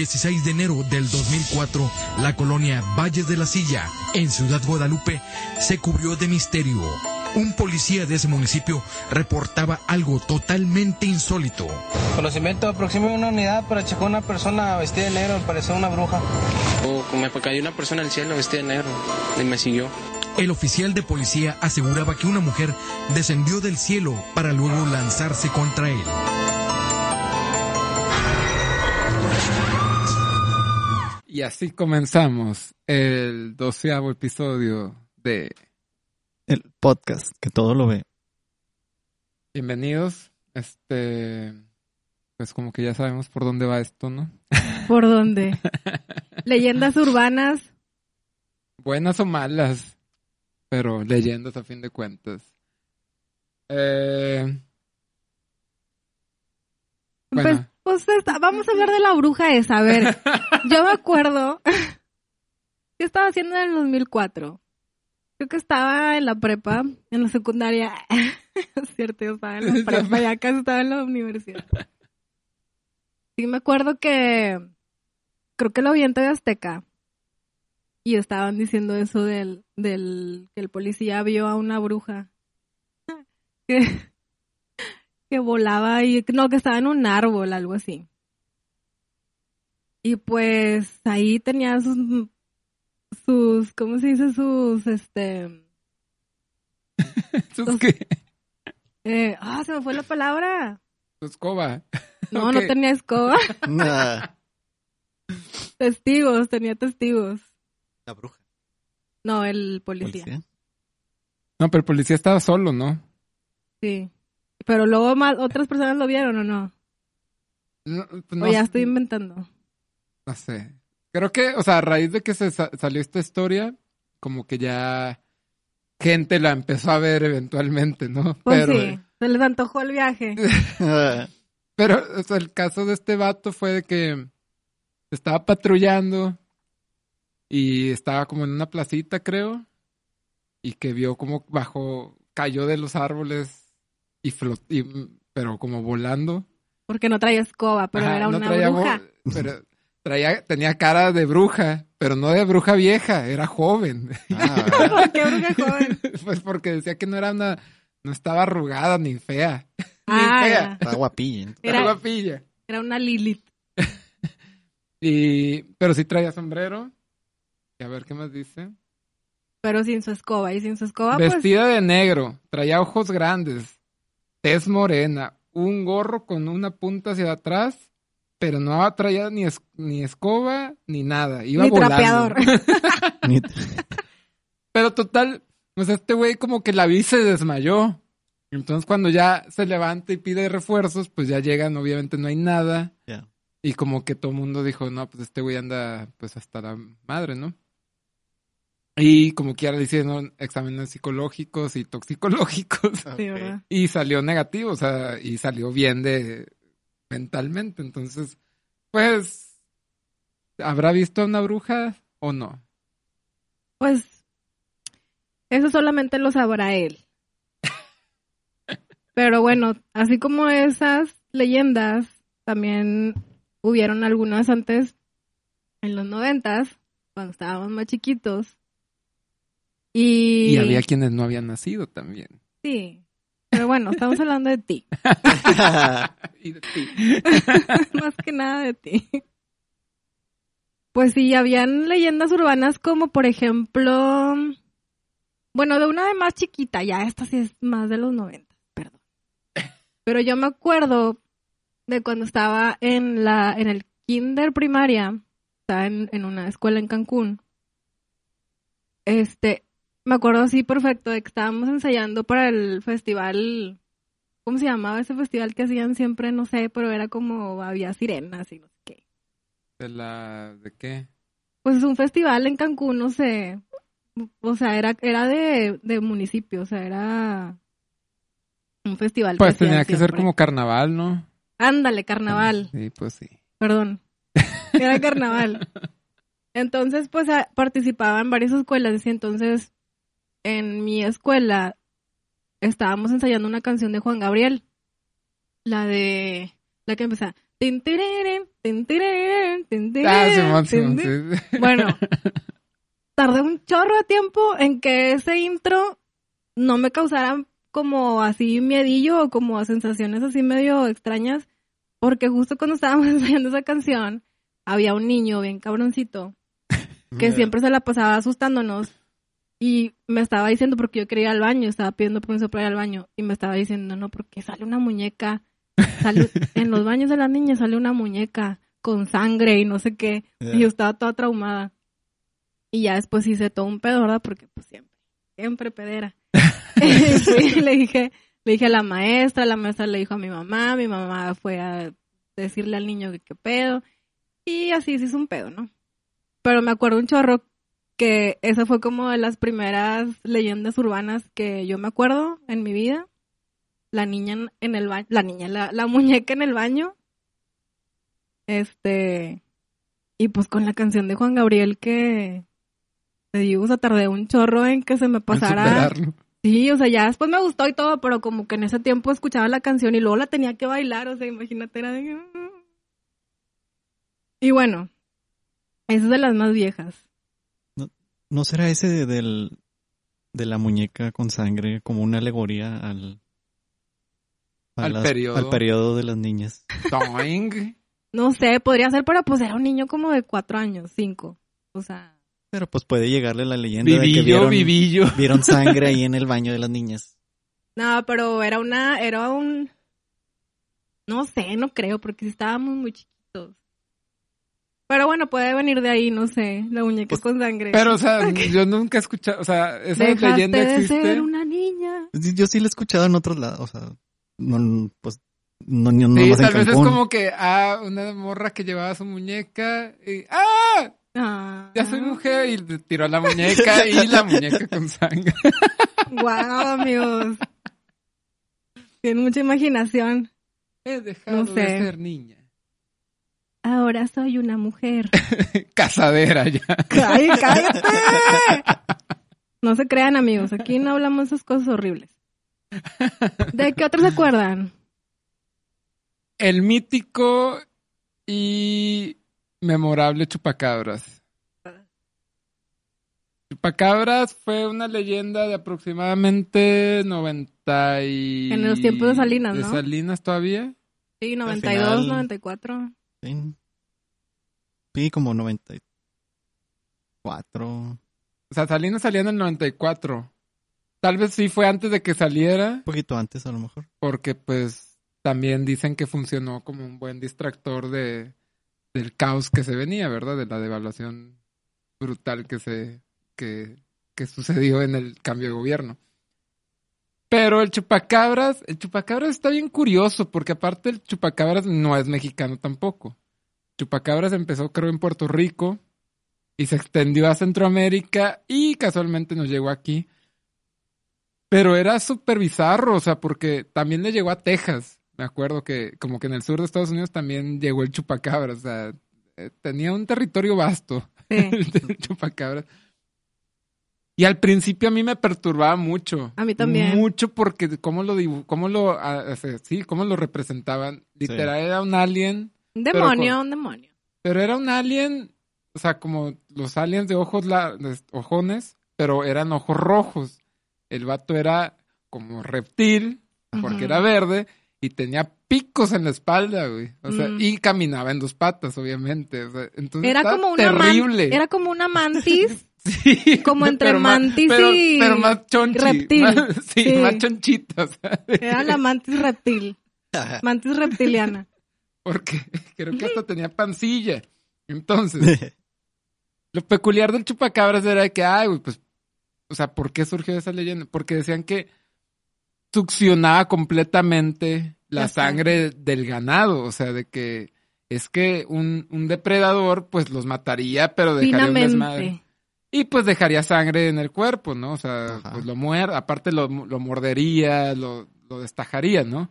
16 de enero del 2004, la colonia Valles de la Silla, en Ciudad Guadalupe, se cubrió de misterio. Un policía de ese municipio reportaba algo totalmente insólito. Conocimiento, aproximé una unidad para checar una persona vestida de negro, parecía una bruja. Oh, me cayó una persona al cielo vestida de negro y me siguió. El oficial de policía aseguraba que una mujer descendió del cielo para luego lanzarse contra él. Y así comenzamos el doceavo episodio de El podcast, que todo lo ve. Bienvenidos. Este, pues como que ya sabemos por dónde va esto, ¿no? ¿Por dónde? Leyendas urbanas. Buenas o malas, pero leyendas a fin de cuentas. Eh, Pues, bueno, pues esta- vamos a hablar de la bruja esa. A ver, yo me acuerdo. ¿Qué estaba haciendo en el 2004? Creo que estaba en la prepa, en la secundaria. es cierto, yo estaba en la prepa, ya casi estaba en la universidad. Sí, me acuerdo que. Creo que lo vi en TV Azteca. Y estaban diciendo eso del, del. que el policía vio a una bruja. que, que volaba y. No, que estaba en un árbol, algo así. Y pues ahí tenía sus. sus. ¿Cómo se dice? Sus. este. ¿sus qué? Eh, ah, se me fue la palabra. Su escoba. No, no tenía escoba. Nah, testigos, tenía testigos. la bruja. No, el policía. Policía. No, pero el policía estaba solo, ¿no? Sí. Pero luego más, otras personas lo vieron o no. No, pues o ya estoy inventando. No sé. Creo que, o sea, a raíz de que se sa- salió esta historia, como que ya gente la empezó a ver eventualmente, ¿no? Pues pero, sí, se les antojó el viaje. Pero o sea, el caso de este vato fue de que estaba patrullando y estaba como en una placita, creo, y que vio como bajó, cayó de los árboles y flotó, pero como volando. Porque no traía escoba, pero Ajá, era no una traía bo- bruja. Pero traía, tenía cara de bruja, pero no de bruja vieja, era joven. ah, ¿Por qué bruja joven? pues porque decía que no era una, no estaba arrugada ni fea. Ah, fea. ya. está guapilla. Era Era- guapilla. Era una Lilith. Y, pero sí traía sombrero. Y a ver qué más dice. Pero sin su escoba. Y sin su escoba, pues. Vestida de negro, traía ojos grandes, tez morena, un gorro con una punta hacia atrás, pero no traía ni, es- ni escoba ni nada. Iba Ni volando. trapeador. Pero total, pues este güey como que la vi y se desmayó. Entonces cuando ya se levanta y pide refuerzos, pues ya llegan, obviamente no hay nada. Y como que todo el mundo dijo, no, pues este güey anda pues hasta la madre, ¿no? Y como quiera le hicieron exámenes psicológicos y toxicológicos. Sí, ¿verdad? Y salió negativo, o sea, y salió bien de mentalmente. Entonces, pues, ¿habrá visto a una bruja o no? Pues. Eso solamente lo sabrá él. Pero bueno, así como esas leyendas, también hubieron algunas antes, en los noventas, cuando estábamos más chiquitos, Y, Y había quienes no habían nacido también. Sí. Pero bueno, estamos hablando de ti. Y de ti. Más que nada de ti. Pues sí, habían leyendas urbanas como, por ejemplo, bueno, de una de más chiquita, ya esta sí es más de los 90, perdón. Pero yo me acuerdo de cuando estaba en la en el kinder primaria, estaba en, en una escuela en Cancún. Este, me acuerdo así perfecto de que estábamos ensayando para el festival ¿Cómo se llamaba ese festival que hacían siempre? No sé, pero era como había sirenas y no sé qué. ¿De la... ¿De qué? Pues es un festival en Cancún, no sé. O sea, era, era de, de municipio, o sea, era un festival. Pues que tenía que ser como carnaval, ¿no? Ándale, carnaval. Sí, pues sí. Perdón. Era carnaval. Entonces, pues a- participaba en varias escuelas y entonces en mi escuela estábamos ensayando una canción de Juan Gabriel. La de... La que tin, Ah. Bueno, tardé un chorro de tiempo en que ese intro no me causara como así miedillo o como sensaciones así medio extrañas, porque justo cuando estábamos ensayando esa canción, había un niño bien cabroncito que siempre se la pasaba asustándonos y me estaba diciendo porque yo quería ir al baño, estaba pidiendo permiso para ir al baño y me estaba diciendo, no, porque sale una muñeca, sale, en los baños de las niñas sale una muñeca con sangre y no sé qué, y yo estaba toda traumada. Y ya después hice todo un pedo, ¿verdad? Porque pues siempre, siempre pedera. Y le dije, le dije a la maestra, la maestra le dijo a mi mamá, mi mamá fue a decirle al niño que qué pedo, y así se hizo un pedo, ¿no? Pero me acuerdo un chorro que esa fue como de las primeras leyendas urbanas que yo me acuerdo en mi vida. La niña en- el baño, la niña, la, la muñeca en el baño. Este, y pues con la canción de Juan Gabriel que te digo, o sea, tardé un chorro en que se me pasara. Sí, o sea, ya después me gustó y todo, pero como que en ese tiempo escuchaba la canción y luego la tenía que bailar, o sea, imagínate, era de... Y bueno, esa es de las más viejas. ¿No será ese de, del, de la muñeca con sangre como una alegoría al, Al periodo. al periodo de las niñas? Doing. No sé, podría ser, pero pues era un niño como de cuatro años, cinco. O sea, Pero pues puede llegarle la leyenda de que Vivillo, vieron, vivillo. vieron sangre ahí en el baño de las niñas. no, pero era una, era un... No sé, no creo, porque estábamos muy chiquitos. Pero bueno, puede venir de ahí, no sé, la muñeca Pues, con sangre. Pero, o sea, yo nunca he escuchado, o sea, esa Dejaste leyenda de existe. ser una niña. Sí, Yo sí lo he escuchado en otros lados, o sea, no, pues, no, no, no Sí, tal vez es como que, ah, una morra que llevaba su muñeca y, ah, Ah. ya soy mujer y le tiró la muñeca y la muñeca con sangre. Wow, amigos. Tienen mucha imaginación. He dejado No de sé. ser niña. Ahora soy una mujer. Casadera ya. ¡Ay, cállate! No se crean, amigos. Aquí no hablamos de esas cosas horribles. ¿De qué otros se acuerdan? El mítico y memorable Chupacabras. Chupacabras fue una leyenda de aproximadamente 90 y... En los tiempos de Salinas, ¿De ¿no? Salinas todavía? Sí, Al 92, final- 94. Sí, Sí, como 94. O sea, Salinas salía en el 94. Tal vez sí fue antes de que saliera, Un poquito antes a lo mejor. porque pues también dicen que funcionó como un buen distractor de del caos que se venía, ¿verdad? De la devaluación brutal que se que, que sucedió en el cambio de gobierno. Pero el chupacabras, el chupacabras está bien curioso, porque aparte el chupacabras no es mexicano tampoco. Chupacabras empezó creo en Puerto Rico y se extendió a Centroamérica y casualmente nos llegó aquí. Pero era súper bizarro, o sea, porque también le llegó a Texas. Me acuerdo que como que en el sur de Estados Unidos también llegó el chupacabras, o sea, eh, tenía un territorio vasto Sí. el chupacabras. Y al principio a mí me perturbaba mucho. A mí también. Mucho porque cómo lo cómo lo ah, sí, cómo lo representaban. Literal era un alien, Un demonio, con- un demonio. pero era un alien, o sea, como los aliens de ojos la- de ojones, pero eran ojos rojos. El vato era como reptil, porque era verde, y tenía picos en la espalda, güey. O sea, Mm. y caminaba en dos patas, obviamente. O sea, entonces Era como una man- terrible. era como una mantis, Sí, como entre pero más- mantis pero- y pero más chonchi. reptil. Más- sí, Sí. más chonchita, o sea, era la mantis reptil, mantis reptiliana. Porque creo que hasta tenía pancilla. Entonces, lo peculiar del chupacabras era que, ay, güey, pues, o sea, ¿por qué surgió esa leyenda? Porque decían que succionaba completamente la La sangre del ganado, o sea, de que es que un, un depredador, pues, los mataría, pero dejaría un desmadre. Y pues dejaría sangre en el cuerpo, ¿no? O sea, Ajá. pues lo muer, aparte lo, lo mordería, lo, lo destajaría, ¿no?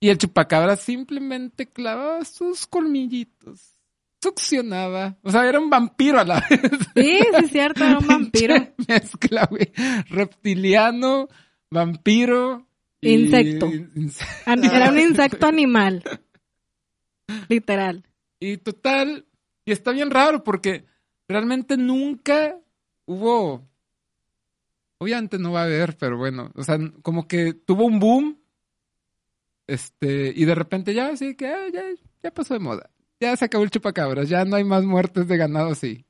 Y el chupacabra simplemente clavaba sus colmillitos, succionaba, o sea, era un vampiro a la vez. Sí, sí es cierto, era un vampiro. Mezcla, güey. Reptiliano, vampiro. y- Insecto. Era un insecto animal. Literal. Y total, y está bien raro porque realmente nunca hubo, obviamente no va a haber, pero bueno, o sea, como que tuvo un boom, este, y de repente ya, así que ah, ya, ya pasó de moda, ya se acabó el chupacabras, ya no hay más muertes de ganado así.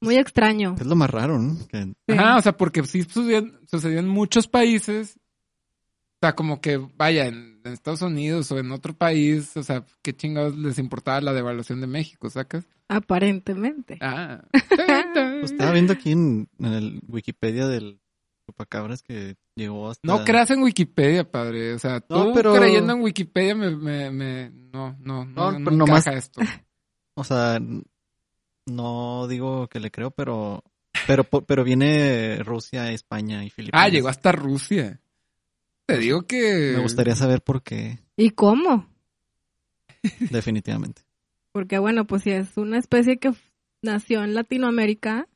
Muy extraño. Es lo más raro, ¿no? Que Sí. Ajá, o sea, porque sí sucedió, sucedió en muchos países. O sea, como que, vaya, en, en Estados Unidos o en otro país, o sea, qué chingados les importaba la devaluación de México, ¿sacas? Aparentemente. Ah. pues, estaba viendo aquí en, en el Wikipedia del chupacabras que llegó hasta... No creas en Wikipedia, padre. O sea, tú No, pero- creyendo en Wikipedia me, me, me- no, no, no, No, no, pero encaja nomás- esto. O sea, no digo que le creo, pero... Pero, pero viene Rusia, España y Filipinas. Ah, llegó hasta Rusia. Te digo que... Me gustaría saber por qué, ¿Y cómo? definitivamente. Porque bueno, pues si es una especie que nació en Latinoamérica,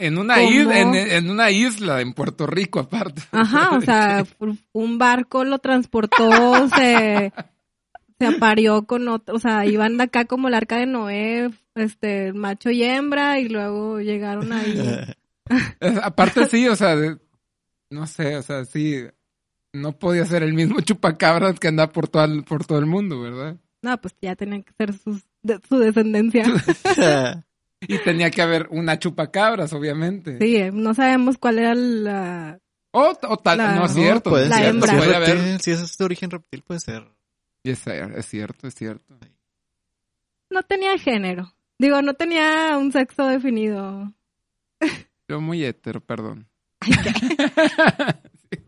En una, isla, en, en una isla, en Puerto Rico aparte. ajá, o sea, un barco lo transportó, se, se aparió con otro, o sea, iban de acá como el arca de Noé, este, macho y hembra, y luego llegaron ahí. Aparte sí, o sea, de- no sé, o sea, sí, no podía ser el mismo chupacabras que anda por todo el, por todo el mundo, ¿verdad? No, pues ya tenían que ser sus, de- su descendencia. Y tenía que haber una chupacabras, obviamente. Sí, eh, no sabemos cuál era la... O, o tal, La- no es cierto, puede no La ser, cierto, si, hembra. puede haber. si es de origen reptil, puede ser. Y Es, es cierto, es cierto. No tenía género. Digo, no tenía un sexo definido. Yo muy hétero, perdón.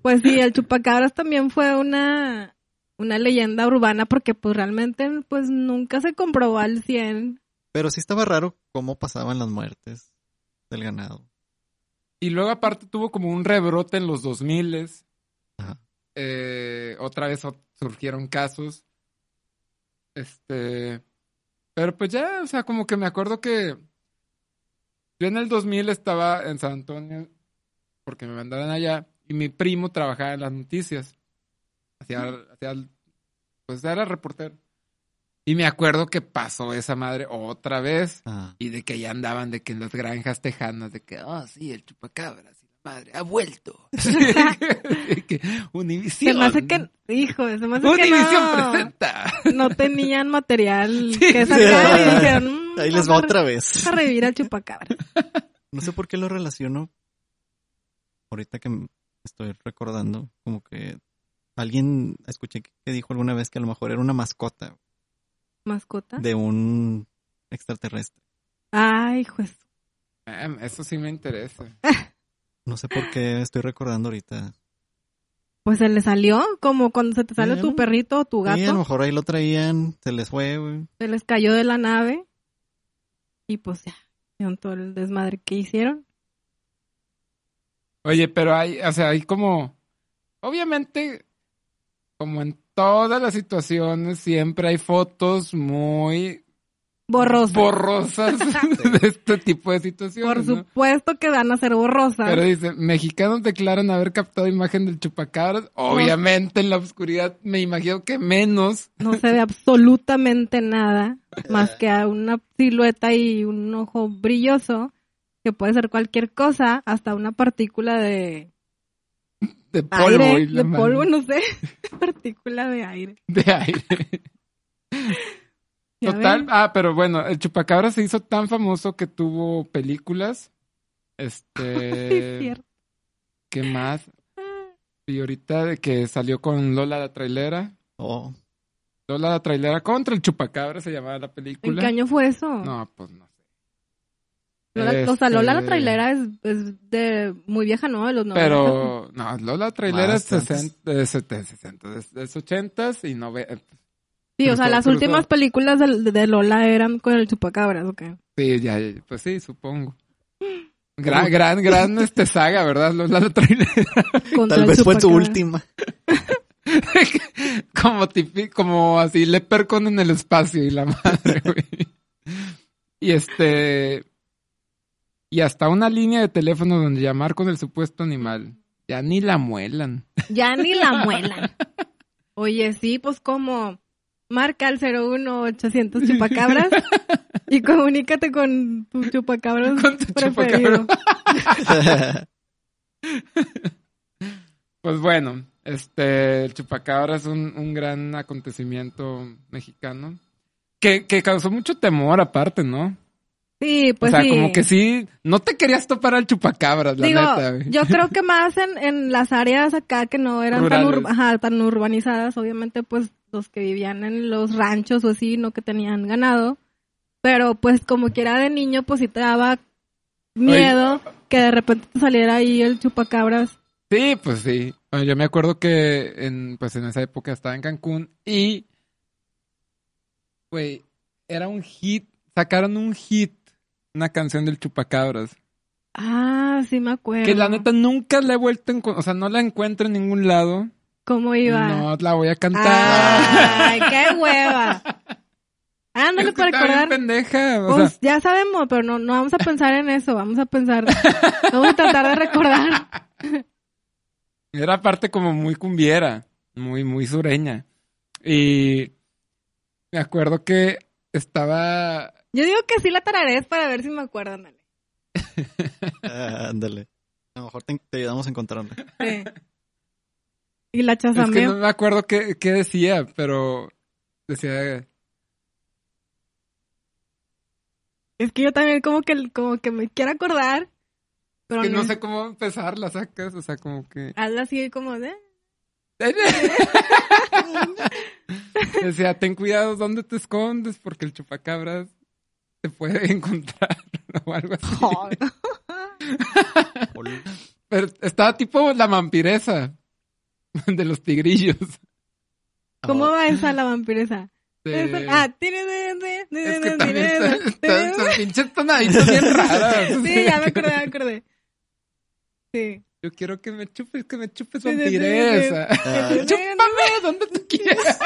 Pues sí, el chupacabras también fue una, una leyenda urbana porque pues realmente pues nunca se comprobó al 100. Pero sí estaba raro cómo pasaban las muertes del ganado. Y luego aparte tuvo como un rebrote en los 2000 Ajá. eh, otra vez surgieron casos. Este, pero pues ya, o sea, como que me acuerdo que yo en el 2000 estaba en San Antonio porque me mandaron allá y mi primo trabajaba en las noticias. Hacía, hacía pues era reportero. Y me acuerdo que pasó esa madre otra vez. Ah, Y de que ya andaban de que en las granjas tejanas, de que, oh, sí, el chupacabras y la madre ha vuelto. Que. Se me hace que, hijo, se me hace que Univisión no, presenta. no tenían material Sí, que sí. sacar y dijeron, "Mm, Ahí les va otra vez. a revivir al chupacabras. No sé por qué lo relaciono. Ahorita que estoy recordando, como que alguien escuché que dijo alguna vez que a lo mejor era una mascota ¿Mascota? de un extraterrestre. Ay, juez. Em, Eso sí me interesa. No sé por qué estoy recordando ahorita. Pues se le salió, como cuando se te sale Sí, tu perrito o tu Sí, a lo gato, mejor ahí lo traían, se les fue, güey. se les cayó de la nave y pues ya, vieron todo el desmadre que hicieron. Oye, pero hay, o sea, hay como, obviamente, como en todas las situaciones, siempre hay fotos muy Borrosa. borrosas de este tipo de situaciones. Por ¿no? supuesto que van a ser borrosas. Pero dice, mexicanos declaran haber captado imagen del chupacabras. Obviamente en la oscuridad me imagino que menos. No se ve absolutamente nada más que a una silueta y un ojo brilloso. que puede ser cualquier cosa, hasta una partícula de De polvo. aire, y la de madre. polvo, no sé, partícula de aire. De aire. ¿Ya Total. Ah, pero bueno, el chupacabra se hizo tan famoso que tuvo películas. Este. Sí, cierto. ¿Qué más? Y ahorita de que salió con Lola la trailera. Oh, Lola la trailera contra el chupacabra se llamaba la ¿En película. qué año fue eso? No, pues no Lola- O sea, Lola la Este, trailera es, es de muy vieja, ¿no? De los 90. Pero, no, Lola la trailera es Más antes. 60, de 70, 60, es, es 80s y 90. Sí, o sea, las cruzó. últimas películas de, de Lola eran con el chupacabras, ¿ok? Sí, ya, ya, pues sí, supongo. Gran, gran, gran este saga, ¿verdad? Lola la trailera. Tal vez fue chupacabra. última. como tipi- como así Lepercon en el espacio y la madre, güey. Y este y hasta una línea de teléfono donde llamar con el supuesto animal. Ya ni la muelan. Ya ni la muelan. Oye, sí, pues como marca al 01800 chupacabras y comunícate con tu chupacabras Con tu preferido. Pues bueno, este el chupacabra es un, un gran acontecimiento mexicano que, que causó mucho temor aparte, ¿no? Sí, pues o sea, sí. como que sí, no te querías topar al chupacabras, la Digo, neta, güey. yo creo que más en, en las áreas acá que no eran tan, Rurales. ur- ajá, tan urbanizadas, obviamente pues los que vivían en los ranchos o así, no que tenían ganado, pero pues como quiera de niño pues sí te daba miedo que de repente te saliera ahí el chupacabras. Sí, pues sí. Bueno, yo me acuerdo que en, pues en esa época estaba en Cancún y, güey, era un hit, sacaron un hit, una canción del Chupacabras, Ah, sí me acuerdo. que la neta nunca la he vuelto a encon- o sea, no la encuentro en ningún lado. ¿Cómo iba? No la voy a cantar. Ay, qué hueva. Ándale Es que para recordar. pendeja, o Pues sea, ya sabemos, pero no, no vamos a pensar en eso, vamos a pensar, vamos a tratar de recordar. era parte como muy cumbiera, muy, muy sureña. Y me acuerdo que estaba Yo digo que sí la tararees para ver si me acuerdo, ándale. Ah, ándale. A lo mejor te, te ayudamos a encontrarla. Sí. Y la Es que chazameo. no me acuerdo qué, qué decía, pero decía... Es que yo también como que, como que me quiero acordar, pero que no sé cómo empezar, la sacas, o sea, como que... Hazla así como de... Decía, ten cuidado dónde te escondes porque el chupacabras te puede encontrar o algo así. Pero estaba tipo la vampiresa de los tigrillos. ¿Cómo va esa la vampiresa? De- Esa- Ah, tiene de, de, de, Es que de, también de, de, de- son pinches tonaditas bien raras. Sí, ya me acordé, me acordé. Sí. Yo quiero que me chupes, que me chupes vampiresa. Ah. Chúpame donde tú quieras.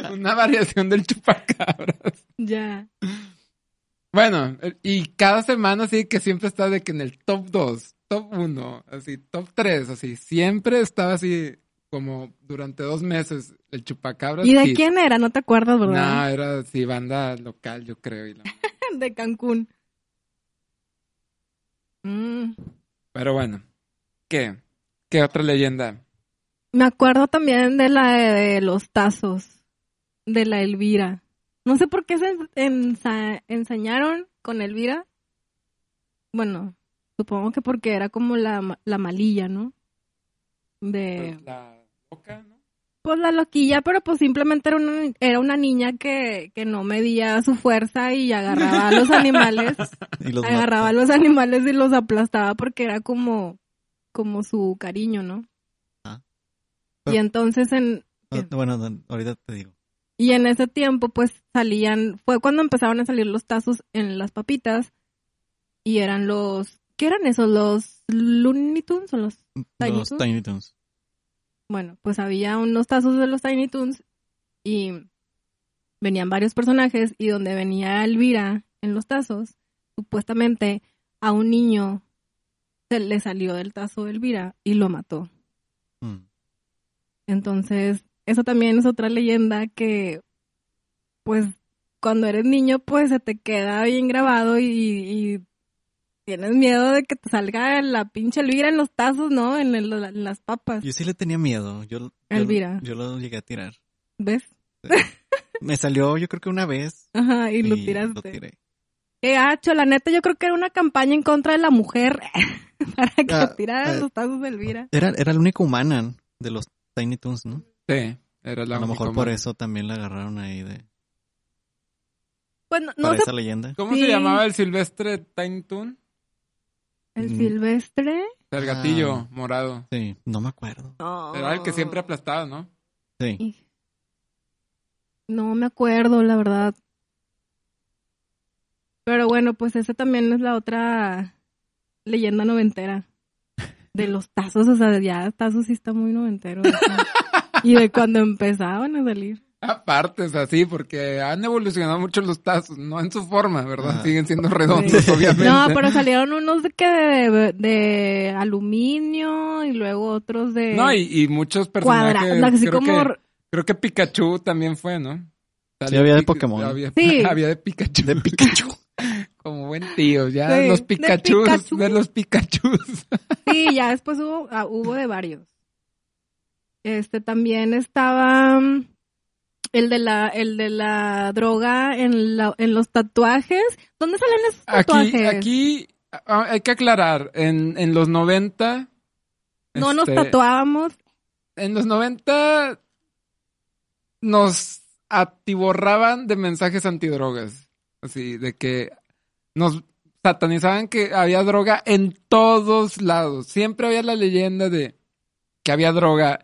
Una variación del chupacabras. Ya. Bueno, y cada semana sí que siempre está de que en el top 2, top 1, así, top 3, así, siempre estaba así como durante dos meses el chupacabras. ¿Y de hit. quién era? No te acuerdas, No, ¿verdad? era así banda local, yo creo. y la- De Cancún. Mm. Pero bueno, ¿qué? ¿Qué otra leyenda? Me acuerdo también de la de los tazos. De la Elvira. No sé por qué se ensa- ensañaron con Elvira. Bueno, supongo que porque era como la, la malilla, ¿no? De... Pues la loca, ¿no? Pues la loquilla, pero pues simplemente era una, era una niña que, que no medía su fuerza y agarraba a los animales, Y los agarraba a los animales y los aplastaba porque era como, como su cariño, ¿no? Ah. Y entonces en, Ah, Bueno, no, ahorita te digo. Y en ese tiempo pues salían, fue cuando empezaron a salir los tazos en las papitas y eran los, ¿qué eran esos? ¿Los Looney Tunes o los Tiny Los Toons? Tiny Toons. Bueno, pues había unos tazos de los Tiny Toons y venían varios personajes y donde venía Elvira en los tazos, supuestamente a un niño se le salió del tazo Elvira y lo mató. Mm. Entonces, eso también es otra leyenda que, pues, cuando eres niño, pues se te queda bien grabado y, y tienes miedo de que te salga la pinche Elvira en los tazos, ¿no? En, el- en las papas. Yo sí le tenía miedo. Yo, yo, Elvira. yo lo llegué a tirar. ¿Ves? Me salió, yo creo que una vez. Ajá, y, lo tiraste. lo tiré. Qué gacho, la neta, yo creo que era una campaña en contra de la mujer para que Ah, tiraran ah. los tazos de Elvira. Era, era la única humana de los Tiny Toons, ¿no? Sí, era la a lo mejor por eso también la agarraron ahí de Pues no, no para sé, esa leyenda. ¿Cómo Sí. se llamaba el silvestre Tiny Toon? el Mm. silvestre. El gatillo Ah. morado. Sí, no me acuerdo. No. Era el que siempre aplastaba, ¿no? Sí. No me acuerdo, la verdad. Pero bueno, pues esa también es la otra leyenda noventera. De los tazos, o sea, ya tazos sí está muy noventero. y de cuando empezaban a salir. Aparte, es así, porque han evolucionado mucho los tazos, no en su forma, ¿verdad? Ajá. Siguen siendo redondos, obviamente. No, pero salieron unos de que de, de aluminio y luego otros de No, y, y muchos personajes. cuadrados, así creo, como que, creo que Pikachu también fue, ¿no? Sí, había de Pokémon. Había, Sí. había de Pikachu. De Pikachu. Como buen tío, ya Sí, los de Pikachu. de los Pikachus. Sí, ya después hubo, ah, hubo de varios. Este también estaba mm, el de la, el de la droga en la, en los tatuajes. ¿Dónde salen esos Aquí, tatuajes? aquí ah, hay que aclarar, en, en los 90... no nos este, tatuábamos. En los 90 nos atiborraban de mensajes antidrogas. Así, de que nos satanizaban que había droga en todos lados. Siempre había la leyenda de que había droga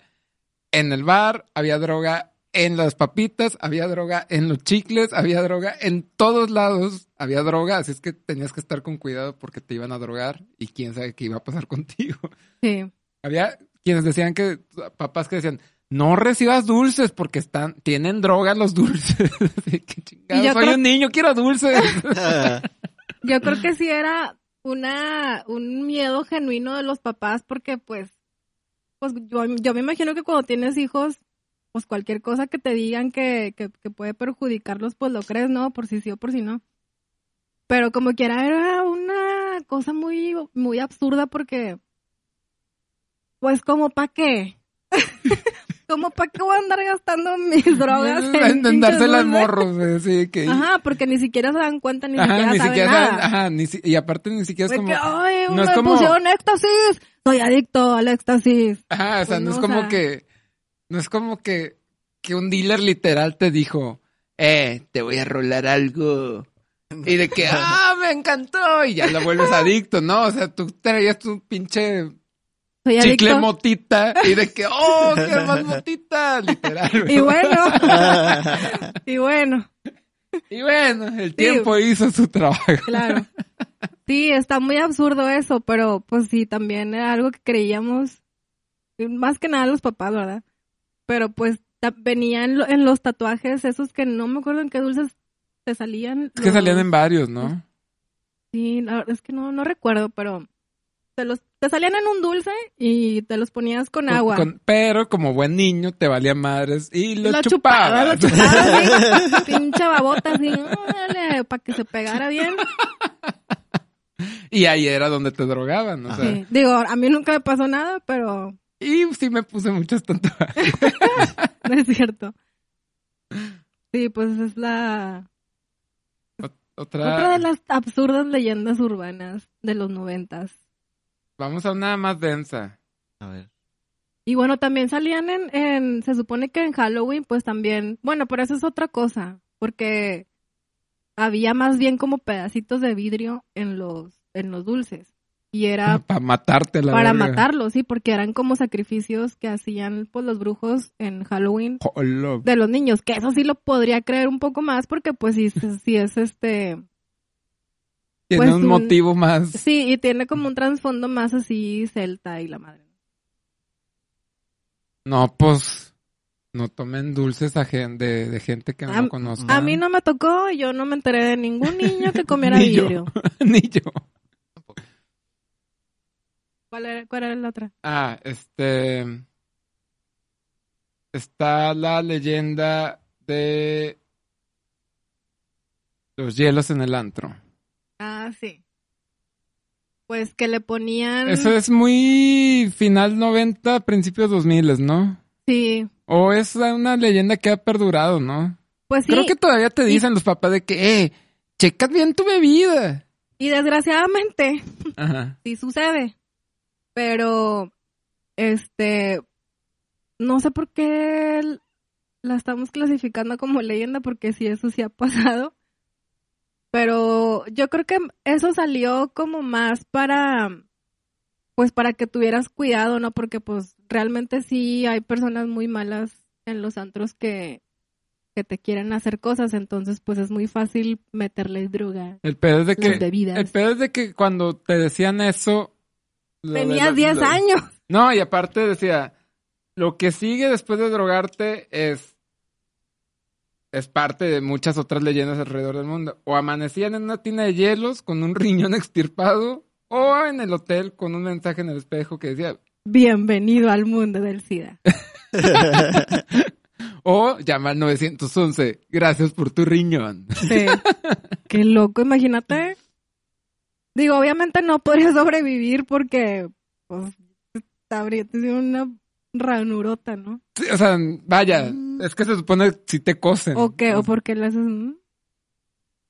en el bar, había droga en las papitas, había droga en los chicles, había droga en todos lados, había droga, así es que tenías que estar con cuidado porque te iban a drogar y quién sabe qué iba a pasar contigo. Sí. Había quienes decían que, papás que decían, no recibas dulces porque están, tienen droga los dulces. Así que chingado, Y yo soy creo- un niño, quiero dulces. Yo creo que sí era una, un miedo genuino de los papás porque pues, pues yo, yo me imagino que cuando tienes hijos, pues cualquier cosa que te digan que, que, que puede perjudicarlos, pues lo crees, ¿no? Por si sí o por si no. Pero como quiera era una cosa muy, muy absurda porque, pues como para qué. como para qué voy a andar gastando mis drogas en, dárselas morros, güey, así que... Ajá, porque ni siquiera se dan cuenta, ni Ajá, siquiera ni saben siquiera nada. saben- ajá, ni si- y aparte ni siquiera es como... ay, no es me como- pusieron éxtasis. Soy adicto al éxtasis. Ajá, o sea, Pues no, no, es como sea- que... No es como que, que un dealer literal te dijo, eh, te voy a rolar algo. Y de que, ah, me encantó. Y ya lo vuelves adicto, ¿no? O sea, tú traías tu pinche Soy chicle adicto. motita y de que, oh, quiero más motita, literal. Y bueno, y bueno, Y bueno, el tiempo hizo su trabajo. claro. Sí, está muy absurdo eso, pero pues sí, también era algo que creíamos, más que nada los papás, ¿verdad? Pero pues venían lo- en los tatuajes esos que no me acuerdo en qué dulces te salían. Es que salían los- en varios, ¿no? Sí, la verdad es que no, no recuerdo, pero te los te salían en un dulce y te los ponías con agua. Con- pero como buen niño te valía madres y lo, Lo chupabas. chupaba, lo chupaba, así, pinche babota así, para que se pegara bien. Y ahí era donde te drogaban, o sea. Sí. Digo, a mí nunca me pasó nada, pero Y sí me puse muchas tatuajes. no es cierto. Sí, pues es la Otra, otra de las absurdas leyendas urbanas de los noventas. Vamos a una más densa. A ver. Y bueno, también salían en, en, se supone que en Halloween, pues también, bueno, pero eso es otra cosa, porque había más bien como pedacitos de vidrio en los, en los dulces. Y era Para matarte la para verga. matarlos, sí, porque eran como sacrificios que hacían pues los brujos en Halloween de los niños, que eso sí lo podría creer un poco más porque pues sí, sí es este, Tiene pues, un- motivo más. sí, y tiene como un trasfondo más así celta y la madre. No, pues no tomen dulces a gen- de, de gente que no A- conozcan. A mí no me tocó, yo no me enteré de ningún niño que comiera Ni yo. vidrio. Ni yo. ¿Cuál era, cuál era la otra? Ah, este. Está la leyenda de los hielos en el antro. Ah, sí. Pues que le ponían... Eso es muy final 90, principios 2000, ¿no? Sí. O es una leyenda que ha perdurado, ¿no? Pues sí. Creo que todavía te dicen los papás de que, eh, checas bien tu bebida. Y desgraciadamente, Ajá. sí sucede. Pero, este, no sé por qué la estamos clasificando como leyenda, porque sí, eso sí ha pasado. Pero yo creo que eso salió como más para, pues para que tuvieras cuidado, ¿no? Porque pues realmente sí hay personas muy malas en los antros que, que te quieren hacer cosas, entonces pues es muy fácil meterles droga. El pedo es de que, el pedo es de que cuando te decían eso, Tenías la- 10 lo- años. No, y aparte decía, lo que sigue después de drogarte es es parte de muchas otras leyendas alrededor del mundo. O amanecían en una tina de hielos con un riñón extirpado, o en el hotel con un mensaje en el espejo que decía, Bienvenido al mundo del SIDA. o llama al 911, gracias por tu riñón. Sí. Qué loco, imagínate. Digo, obviamente no podría sobrevivir porque, pues, te habría tenido una ranurota, ¿no? Sí, o sea, vaya, es que se supone si te cosen. ¿O qué? ¿O porque le haces...?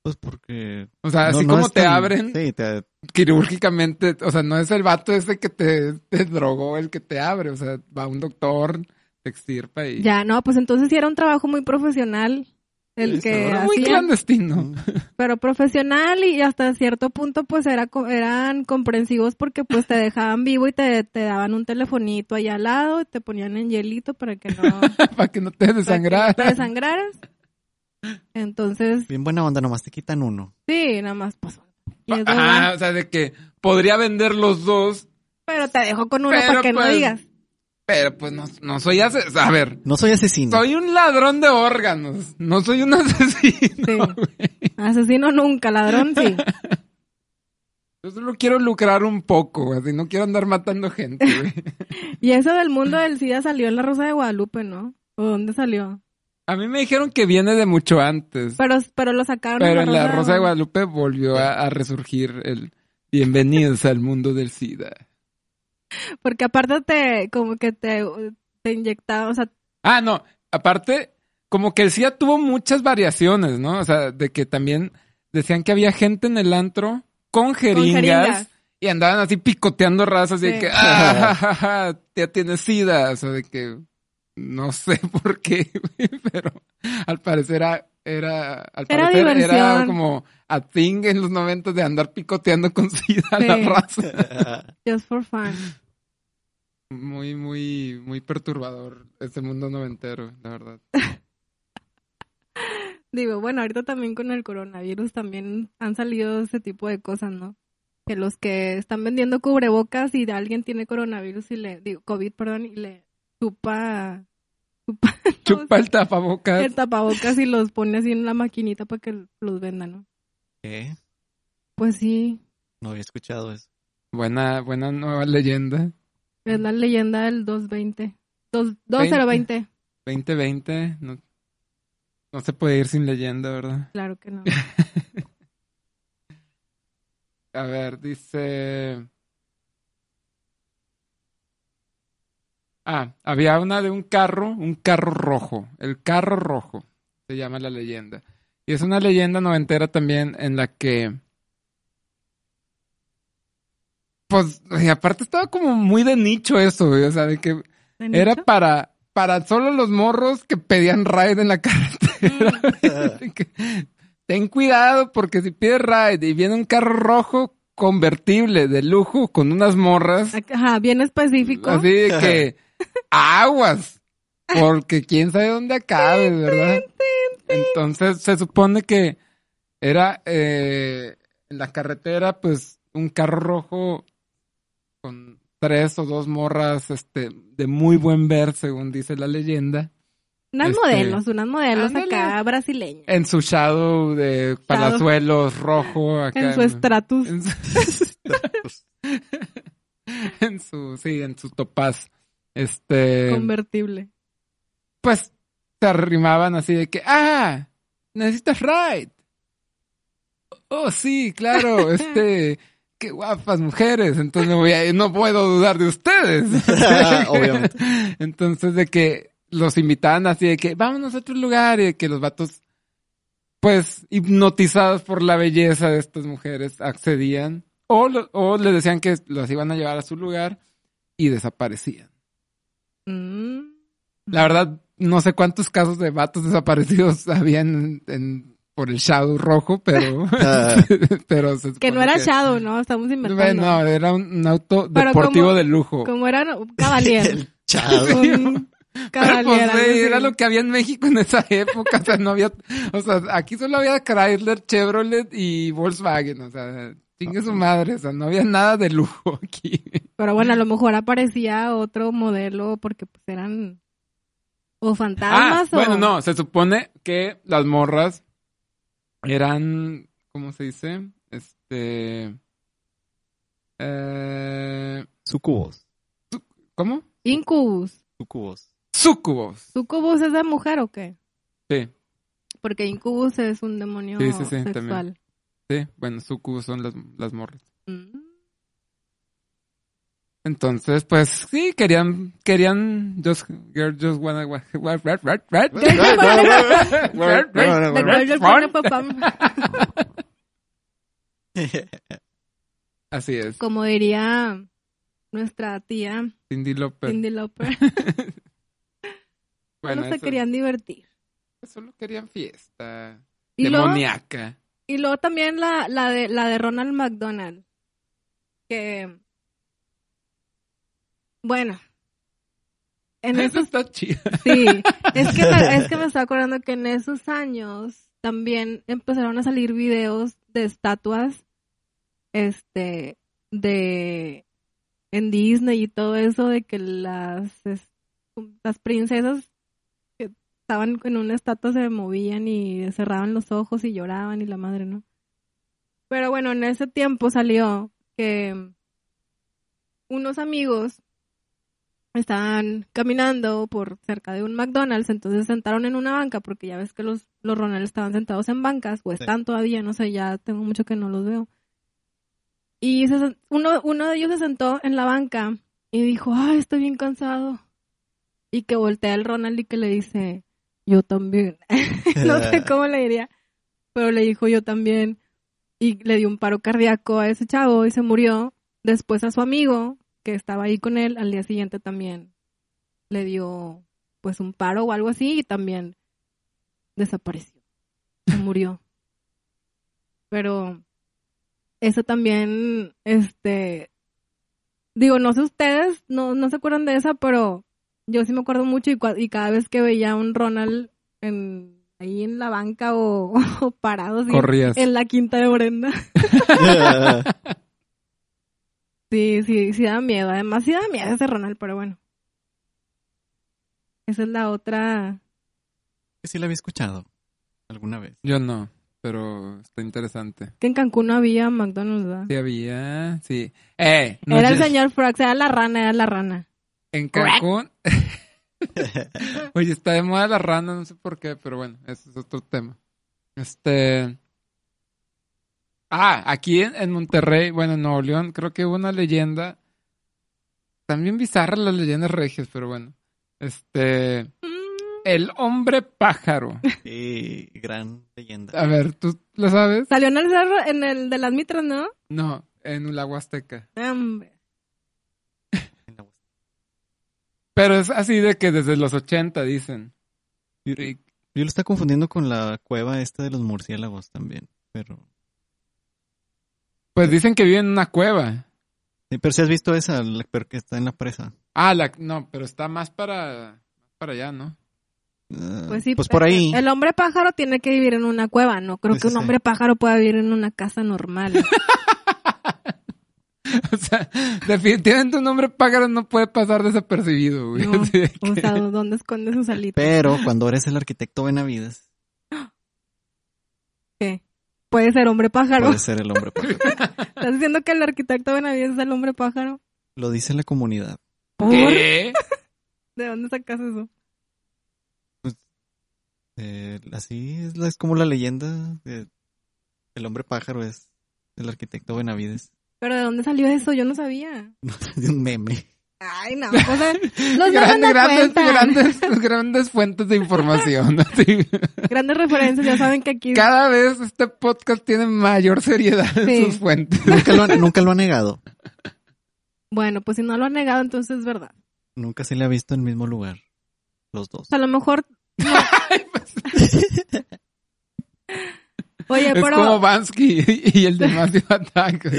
Mm? Pues porque... O sea, no- así no como es te tan- abren Sí, te- quirúrgicamente, o sea, no es el vato ese que te, te drogó el que te abre, o sea, va un doctor, te extirpa y... Ya, no, pues entonces sí era un trabajo muy profesional el Sí, que seguro. Muy clandestino. pero profesional y hasta cierto punto pues era eran comprensivos porque pues te dejaban vivo y te, te daban un telefonito allá al lado y te ponían en hielito para que no para que no te para que no desangraras. te desangraras. Entonces, Bien buena onda, nomás te quitan uno. sí, nada más pues. doy Ajá, más. o sea, de que podría vender los dos, Pero te dejo con uno Pero, para que no pues, digas. pero pues no, no soy ase- A ver, No soy asesino. soy un ladrón de órganos, no soy un asesino. Sí. Asesino nunca, ladrón sí. Yo solo quiero lucrar un poco, así no quiero andar matando gente, güey. Y eso del mundo del SIDA salió en la Rosa de Guadalupe, ¿no? ¿O dónde salió? A mí me dijeron que viene de mucho antes. Pero, pero lo sacaron Pero en la Rosa de Guadalupe volvió a, a resurgir el bienvenidos al mundo del SIDA. Porque aparte te, como que te, te inyectaba, o sea, Ah, no, aparte, como que el SIDA tuvo muchas variaciones, ¿no? O sea, de que también decían que había gente en el antro con jeringas, jeringas. y andaban así picoteando razas y de que, ah, ja, ja, ja, ya tienes SIDA, o sea, de que no sé por qué, güey, pero al parecer era, era, al Era parecer era como a thing en los momentos de andar picoteando con SIDA a la Sí. raza. just for fun. Muy, muy, muy perturbador ese mundo noventero, la verdad. Digo, bueno, ahorita también con el coronavirus también han salido ese tipo de cosas, ¿no? Que los que están vendiendo cubrebocas y alguien tiene coronavirus y le, digo, COVID, perdón, y le chupa, chupa, Chupa el tapabocas. el tapabocas y los pone así en la maquinita para que los vendan, ¿no? ¿Qué? Pues sí, No había escuchado eso. Buena, buena nueva leyenda. es la leyenda del 220. Dos, 2020, 2020, no, no se puede ir sin leyenda, ¿verdad? claro que no. A ver, dice... Ah, había una de un carro, un carro rojo. El carro rojo se llama la leyenda. Y es una leyenda noventera también en la que... Pues, y aparte estaba como muy de nicho eso, o sea, de que ¿De era nicho? para, para solo los morros que pedían ride en la carretera. Que, Ten cuidado porque si pides ride y viene un carro rojo convertible de lujo con unas morras, Ajá, bien específico. así de que aguas, porque quién sabe dónde acabe, ¿verdad? Entonces se supone que era eh, en la carretera, pues un carro rojo con tres o dos morras este de muy buen ver, según dice la leyenda, Unas este, modelos, unas modelos ándale. acá brasileñas. en su shadow de palazuelos rojo acá En su estratus. en su, en su- sí, en su topaz. Este Convertible. pues se arrimaban así de que, ah, necesitas ride. Oh, sí, claro, este, qué guapas mujeres, entonces me voy a, no puedo dudar de ustedes. Obviamente. Entonces de que los invitaban así de que vámonos a otro lugar y de que los vatos, pues hipnotizados por la belleza de estas mujeres, accedían o, lo- o les decían que los iban a llevar a su lugar y desaparecían. Mm. La verdad, no sé cuántos casos de vatos desaparecidos habían en, por el Shadow rojo, pero, Ah. pero se Que no era Shadow, ¿no? Estamos inventando. Bueno, era un, un auto Pero deportivo como- de lujo. Como era un caballero. El chavo. un Pero, caballero. pues, era lo que había en México en esa época, o sea, no había, o sea, aquí solo había Chrysler, Chevrolet y Volkswagen, o sea, chingue su madre, o sea, no había nada de lujo aquí. Pero bueno, a lo mejor aparecía otro modelo porque pues eran o Ah, fantasmas o... bueno, no, se supone que las morras eran, ¿cómo se dice? Este, eh, Sucubos. ¿Incubus? Sucubos. Sucubos. ¿Sucubus es de mujer o qué? Sí, Porque Incubus es un demonio Sí, sí, sí, sexual. también. Sí, bueno, sucubos son las, las morras. Mm. Entonces, pues sí, querían, querían, just, girl just wanna, just wanna pop up. Así es, Como diría nuestra tía Cindy Lauper. Cindy Lauper. Bueno, Solo se querían divertir. Solo querían fiesta. Demoníaca. Y luego también la, la, de, la de Ronald McDonald. Que... Bueno. En Eso esos está chido. Sí, es que, me, es que me estaba acordando que en esos años también empezaron a salir videos de estatuas, este, de, en Disney y todo eso, de que las, es- las princesas estaban en una estatua se movían y cerraban los ojos y lloraban y la madre, ¿no? Pero bueno, en ese tiempo salió que unos amigos estaban caminando por cerca de un McDonald's, entonces se sentaron en una banca, porque ya ves que los, los Ronald estaban sentados en bancas, o están todavía, no sé, ya tengo mucho que no los veo. Y se uno, uno de ellos se sentó en la banca y dijo, ay, estoy bien cansado. Y que voltea al Ronald y que le dice, yo también. no sé cómo le diría, pero le dijo yo también. Y le dio un paro cardíaco a ese chavo y se murió. Después a su amigo, que estaba ahí con él, al día siguiente también le dio pues un paro o algo así y también desapareció. Se murió. Pero eso también, este, digo, no sé ustedes, no, no se acuerdan de esa, pero yo sí me acuerdo mucho y, cada vez que veía a un Ronald en, ahí en la banca o, o parado así, Corrías. en la quinta de Brenda. Sí, sí, sí da miedo. Además, sí da miedo ese Ronald, pero bueno. Esa es la otra. Que sí la había escuchado alguna vez. Yo no, pero está interesante. Que en Cancún no había McDonald's, ¿verdad? Sí había, sí. Eh, no era el señor Frogs, era la rana, era la rana. En Cancún. Oye, está de moda la rana, no sé por qué, pero bueno, ese es otro tema. Este. Ah, aquí en, en Monterrey, bueno, en Nuevo León, creo que hubo una leyenda. También bizarra las leyendas regias, pero bueno. Este. El hombre pájaro. Sí, gran leyenda. A ver, ¿tú lo sabes? Salió en el cerro, en el de las mitras, ¿no? No, en la Huasteca. Hombre. Pero es así de que desde los 80 dicen. Yo, yo lo está confundiendo con la cueva esta de los murciélagos también, pero... Pues dicen que viven en una cueva. Sí, pero si has visto esa, la- pero que está en la presa. Ah, la, no, pero está más para, para allá, ¿no? Ah, Pues sí. Pues por ahí. El hombre pájaro tiene que vivir en una cueva. No creo Pues que un sí. hombre pájaro pueda vivir en una casa normal. O sea, definitivamente un hombre pájaro no puede pasar desapercibido, güey. No, o sea, ¿dónde esconde sus alitas? Pero cuando eres el arquitecto Benavides, ¿Qué? Puede ser hombre pájaro. puedes ser el hombre pájaro. ¿Estás diciendo que el arquitecto Benavides es el hombre pájaro? Lo dice la comunidad. ¿Por? ¿Qué? ¿De dónde sacas eso? Eh, así es, es como la leyenda de el hombre pájaro es el arquitecto Benavides. Pero ¿de dónde salió eso? Yo no sabía. De un meme. Ay, no. O sea, los Gran- no grandes, grandes, grandes fuentes de información. así. Grandes referencias. Ya saben que aquí... Cada vez este podcast tiene mayor seriedad en Sí. sus fuentes. Nunca lo, ha- nunca lo ha negado. Bueno, pues si no lo han negado, entonces es verdad. Nunca se le ha visto en el mismo lugar. Los dos. O sea, a lo mejor... Oye, es pero... como Bansky y el de Massive Attack.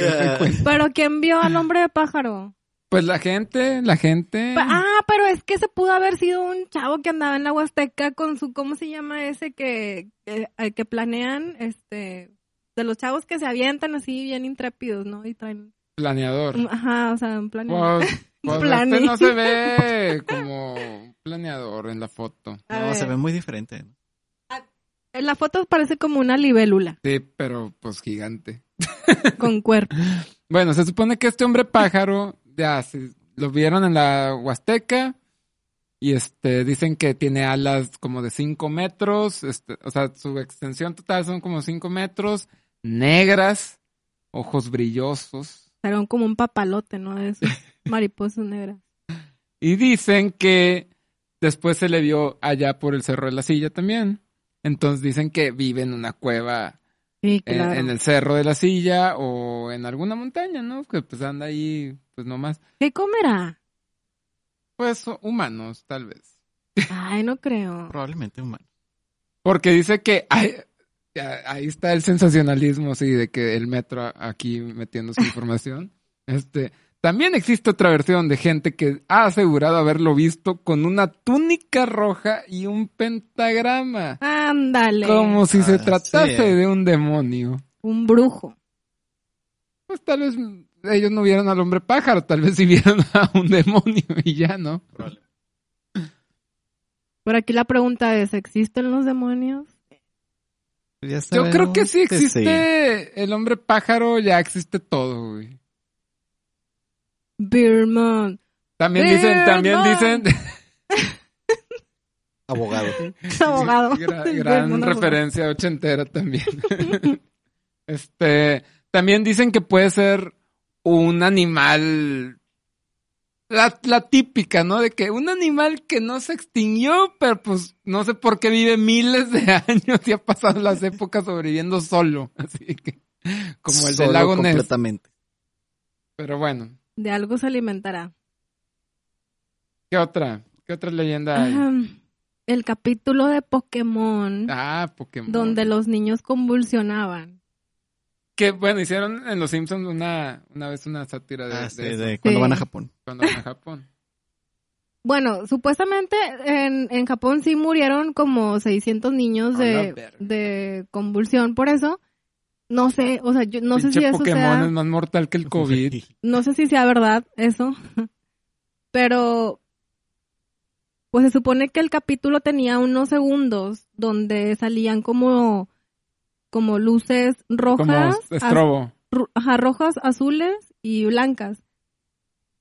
Pero ¿quién vio al hombre de pájaro? Pues la gente, la gente. Ah, pero es que se pudo haber sido un chavo que andaba en la Huasteca con su, ¿cómo se llama ese que, que, que planean, este, de los chavos que se avientan así bien intrépidos, ¿no? Y traen, Planeador. ajá, o sea, un planeador. Pues, pues este no se ve como un planeador en la foto. A No, ver. se ve muy diferente. En la foto parece como una libélula Sí, pero pues gigante. con cuerpo. Bueno, se supone que este hombre pájaro, ya, se- lo vieron en la Huasteca y este, dicen que tiene alas como de 5 metros, este, o sea, su extensión total son como 5 metros, negras, ojos brillosos. Un- como un papalote, ¿no? De esos mariposas negras. Y dicen que después se le vio allá por el Cerro de la Silla también. Entonces dicen que vive en una cueva Sí, en, claro. en el Cerro de la Silla o en alguna montaña, ¿no? Que pues anda ahí, pues nomás. ¿Qué comerá? Pues humanos, tal vez. Ay, no creo. Probablemente humano. Porque dice que ay, ya, ahí está el sensacionalismo, sí, de que el metro aquí metiendo su información. Este, también existe otra versión de gente que ha asegurado haberlo visto con una túnica roja y un pentagrama. Ándale. Como si se tratase sí. de un demonio. Un brujo. Pues tal vez ellos no vieron al hombre pájaro, tal vez sí vieron a un demonio y ya, ¿no? Por aquí la pregunta es, ¿existen los demonios? Ya Yo creo que sabemos sí existe el hombre pájaro, ya existe todo, güey. Birman. También dicen, también dicen, Abogado. Abogado. Gran abogado. referencia ochentera también. este, también dicen que puede ser un animal, la, la típica, ¿no? De que un animal que no se extinguió, pero pues no sé por qué vive miles de años y ha pasado las épocas sobreviviendo solo. Así que, como el del lago Ness. completamente. Pero bueno, De algo se alimentará. ¿qué otra? ¿Qué otra leyenda hay? Ahem. El capítulo de Pokémon Ah, Pokémon. donde los niños convulsionaban. Que bueno, hicieron en Los Simpsons una, una vez una sátira de, Ah, de sí, de cuando Sí. van a Japón. cuando van a Japón. Bueno, supuestamente en, en Japón sí murieron como 600 niños de, de convulsión por eso. No sé, o sea, yo no sé si eso Pokémon sea... es más mortal que el COVID. no sé si sea verdad eso, pero pues se supone que el capítulo tenía unos segundos donde salían como como luces rojas, estrobo. ajá, rojas, azules y blancas.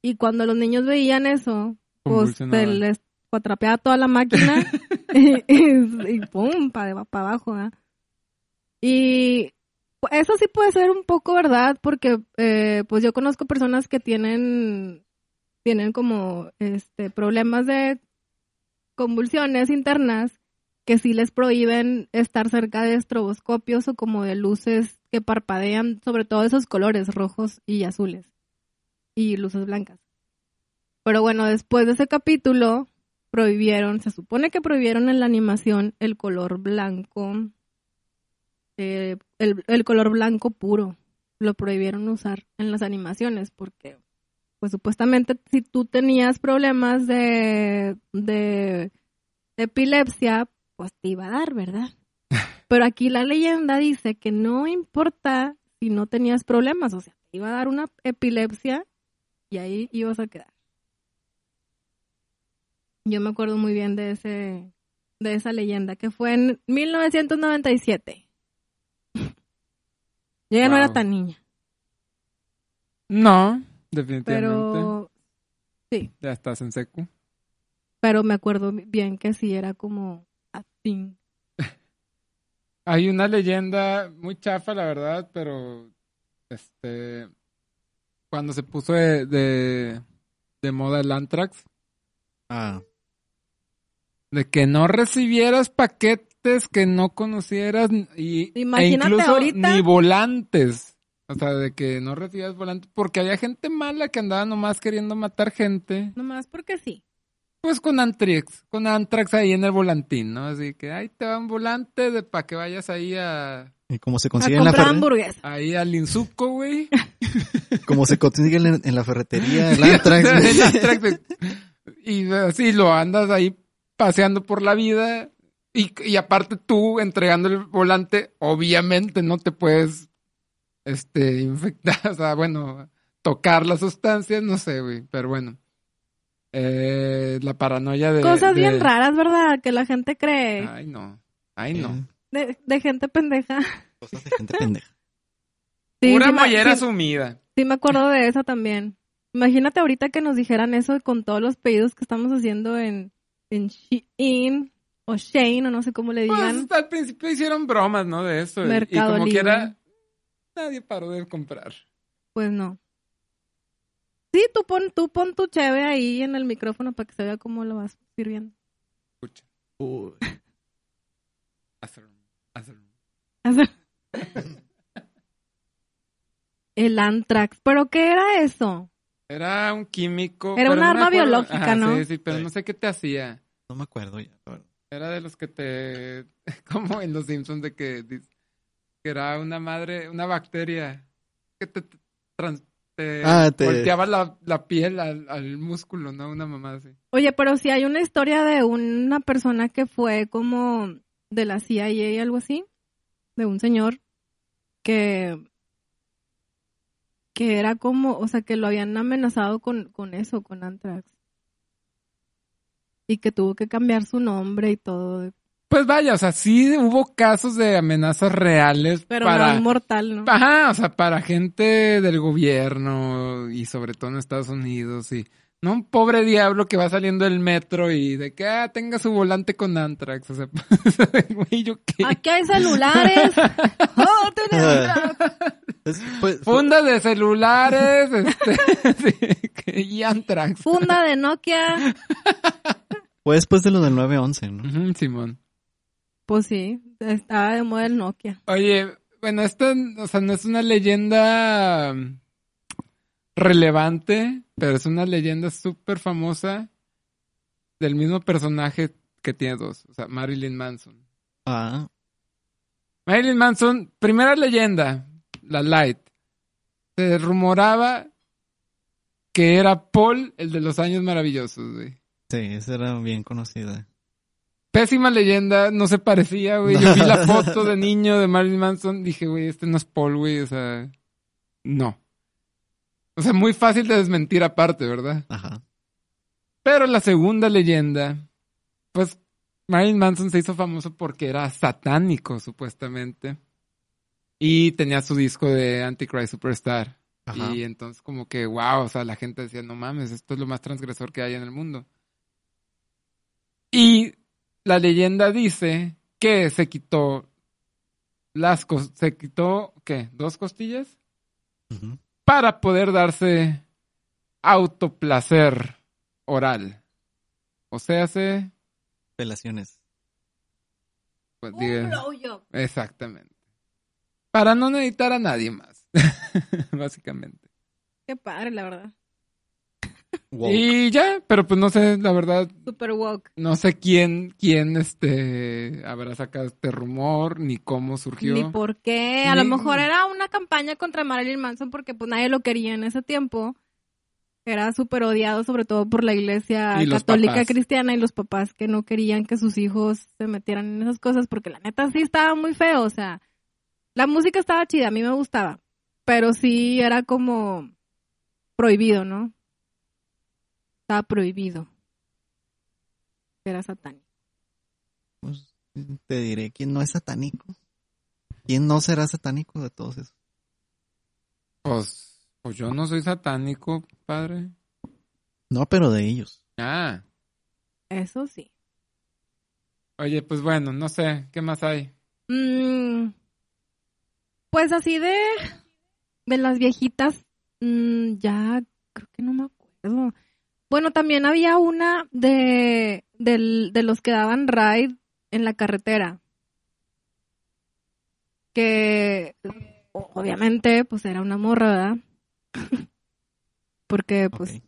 Y cuando los niños veían eso, pues se les cuatrapeaba toda la máquina y, y- y pum, para abajo. ¿ah? Y eso sí puede ser un poco verdad porque eh, pues yo conozco personas que tienen tienen como este problemas de convulsiones internas que sí les prohíben estar cerca de estroboscopios o como de luces que parpadean, sobre todo esos colores rojos y azules y luces blancas. Pero bueno, después de ese capítulo prohibieron, se supone que prohibieron en la animación el color blanco, eh, el, el color blanco puro, lo prohibieron usar en las animaciones porque pues supuestamente si tú tenías problemas de, de epilepsia, pues te iba a dar, ¿verdad? Pero aquí la leyenda dice que no importa si no tenías problemas, o sea, te iba a dar una epilepsia y ahí ibas a quedar. Yo me acuerdo muy bien de ese de esa leyenda que fue en 1997. Yo ya no era tan niña, No, definitivamente. pero Ya estás en secu. pero me acuerdo bien que sí era como a thing. Hay una leyenda muy chafa, la verdad, pero este cuando se puso de, de, de moda el Antrax, Ah, de que no recibieras paquetes que no conocieras y e Imagínate incluso ahorita. ni volantes. O sea, de que no recibías volantes porque había gente mala que andaba nomás queriendo matar gente. Nomás porque sí. Pues con Antrax, con Antrax ahí en el volantín, ¿no? Así que ahí te va un volante de para que vayas ahí a y como se A consigue en la, comprar ferre- hamburguesa. ahí al Insuco, güey. como se consigue en, en la ferretería, el Antrax, güey. El Antrax, y así lo andas ahí paseando por la vida y, y aparte tú entregando el volante, obviamente no te puedes este infectar, o sea, bueno, tocar las sustancias, no sé, güey, pero bueno. Eh, la paranoia de Cosas de- bien raras, ¿verdad? Que la gente cree. Ay, no. Ay, no. De, de gente pendeja. Cosas de gente pendeja. Sí, Pura sí me- mollera sí- sumida. Sí, me acuerdo de esa también. Imagínate ahorita que nos dijeran eso con todos los pedidos que estamos haciendo en, en Shein o Shane o no sé cómo le digan. Pues, al principio hicieron bromas, ¿no? De eso. y- Mercado y como Libre. quiera, nadie paró de comprar. Pues no. Sí, tú pon, tú pon tu cheve ahí en el micrófono para que se vea cómo lo vas sirviendo. Escucha. Uy. El Antrax. ¿Pero qué era eso? Era un químico. Era un arma biológica, Ajá, ¿no? Sí, sí, pero Sí. no sé qué te hacía. no me acuerdo ya. la verdad. Era de los que te. Como en los Simpsons, de que, que era una madre, una bacteria que te, te trans- te Ah, te- volteaba la, la piel al, al músculo, ¿no? Una mamá así. Oye, pero si hay una historia de una persona que fue como de la CIA y algo así, de un señor que que era como, o sea, que lo habían amenazado con, con eso, con Anthrax. Y que tuvo que cambiar su nombre y todo. Pues vaya, o sea, sí hubo casos de amenazas reales Pero para. no mortal, ¿no? Ajá, o sea, para gente del gobierno y sobre todo en Estados Unidos y no un pobre diablo que va saliendo del metro y de que ah, tenga su volante con Antrax, o sea, güey, yo qué. Aquí hay celulares. ¡Oh, tenemos! Es- fue- Funda de celulares, este, sí, y Antrax. Funda de Nokia. Fue después de lo del 911, ¿no? Simón. Pues sí, estaba de moda el Nokia. Oye, bueno, esto, o sea, no es una leyenda mm, relevante, pero es una leyenda súper famosa del mismo personaje que tiene dos, o sea, Marilyn Manson. Ah, Marilyn Manson, primera leyenda, la Light. Se rumoraba que era Paul, el de los años maravillosos, güey. Sí, esa era bien conocida. Pésima leyenda, no se parecía, güey. Yo vi la foto de niño de Marilyn Manson, dije, güey, este no es Paul, güey, o sea, no. O sea, muy fácil de desmentir aparte, ¿verdad? Ajá. Pero la segunda leyenda, pues Marilyn Manson se hizo famoso porque era satánico, supuestamente. Y tenía su disco de Antichrist Superstar. Ajá. Y entonces como que, wow, o sea, la gente decía, no mames, esto es lo más transgresor que hay en el mundo. Y la leyenda dice que se quitó las cos- se quitó, ¿qué? ¿Dos costillas? Para poder darse autoplacer oral. O sea, se... Pelaciones. Pues, Un diga- blowjob. exactamente. Para no necesitar a nadie más. Básicamente. Qué padre, la verdad. Y ya, pero pues no sé, la verdad, Super woke. no sé quién, quién este habrá sacado este rumor, ni cómo surgió. Ni por qué. A lo mejor era una campaña contra Marilyn Manson porque pues nadie lo quería en ese tiempo. Era súper odiado, sobre todo por la iglesia Y católica papás. cristiana y los papás que no querían que sus hijos se metieran en esas cosas porque la neta sí estaba muy feo. O sea, la música estaba chida, a mí me gustaba. Pero sí era como prohibido, ¿no? Estaba prohibido. Era satánico. Pues, te diré quién no es satánico. ¿Quién no será satánico de todos esos? Pues, pues yo no soy satánico, padre. No, pero de ellos. Ah, Eso sí. oye, pues bueno, no sé, ¿qué más hay? Mm, pues así de, de las viejitas Mm, ya, creo que no me acuerdo. Bueno, también había una de, de los que daban ride en la carretera. Que obviamente pues era una morra, ¿verdad? Porque pues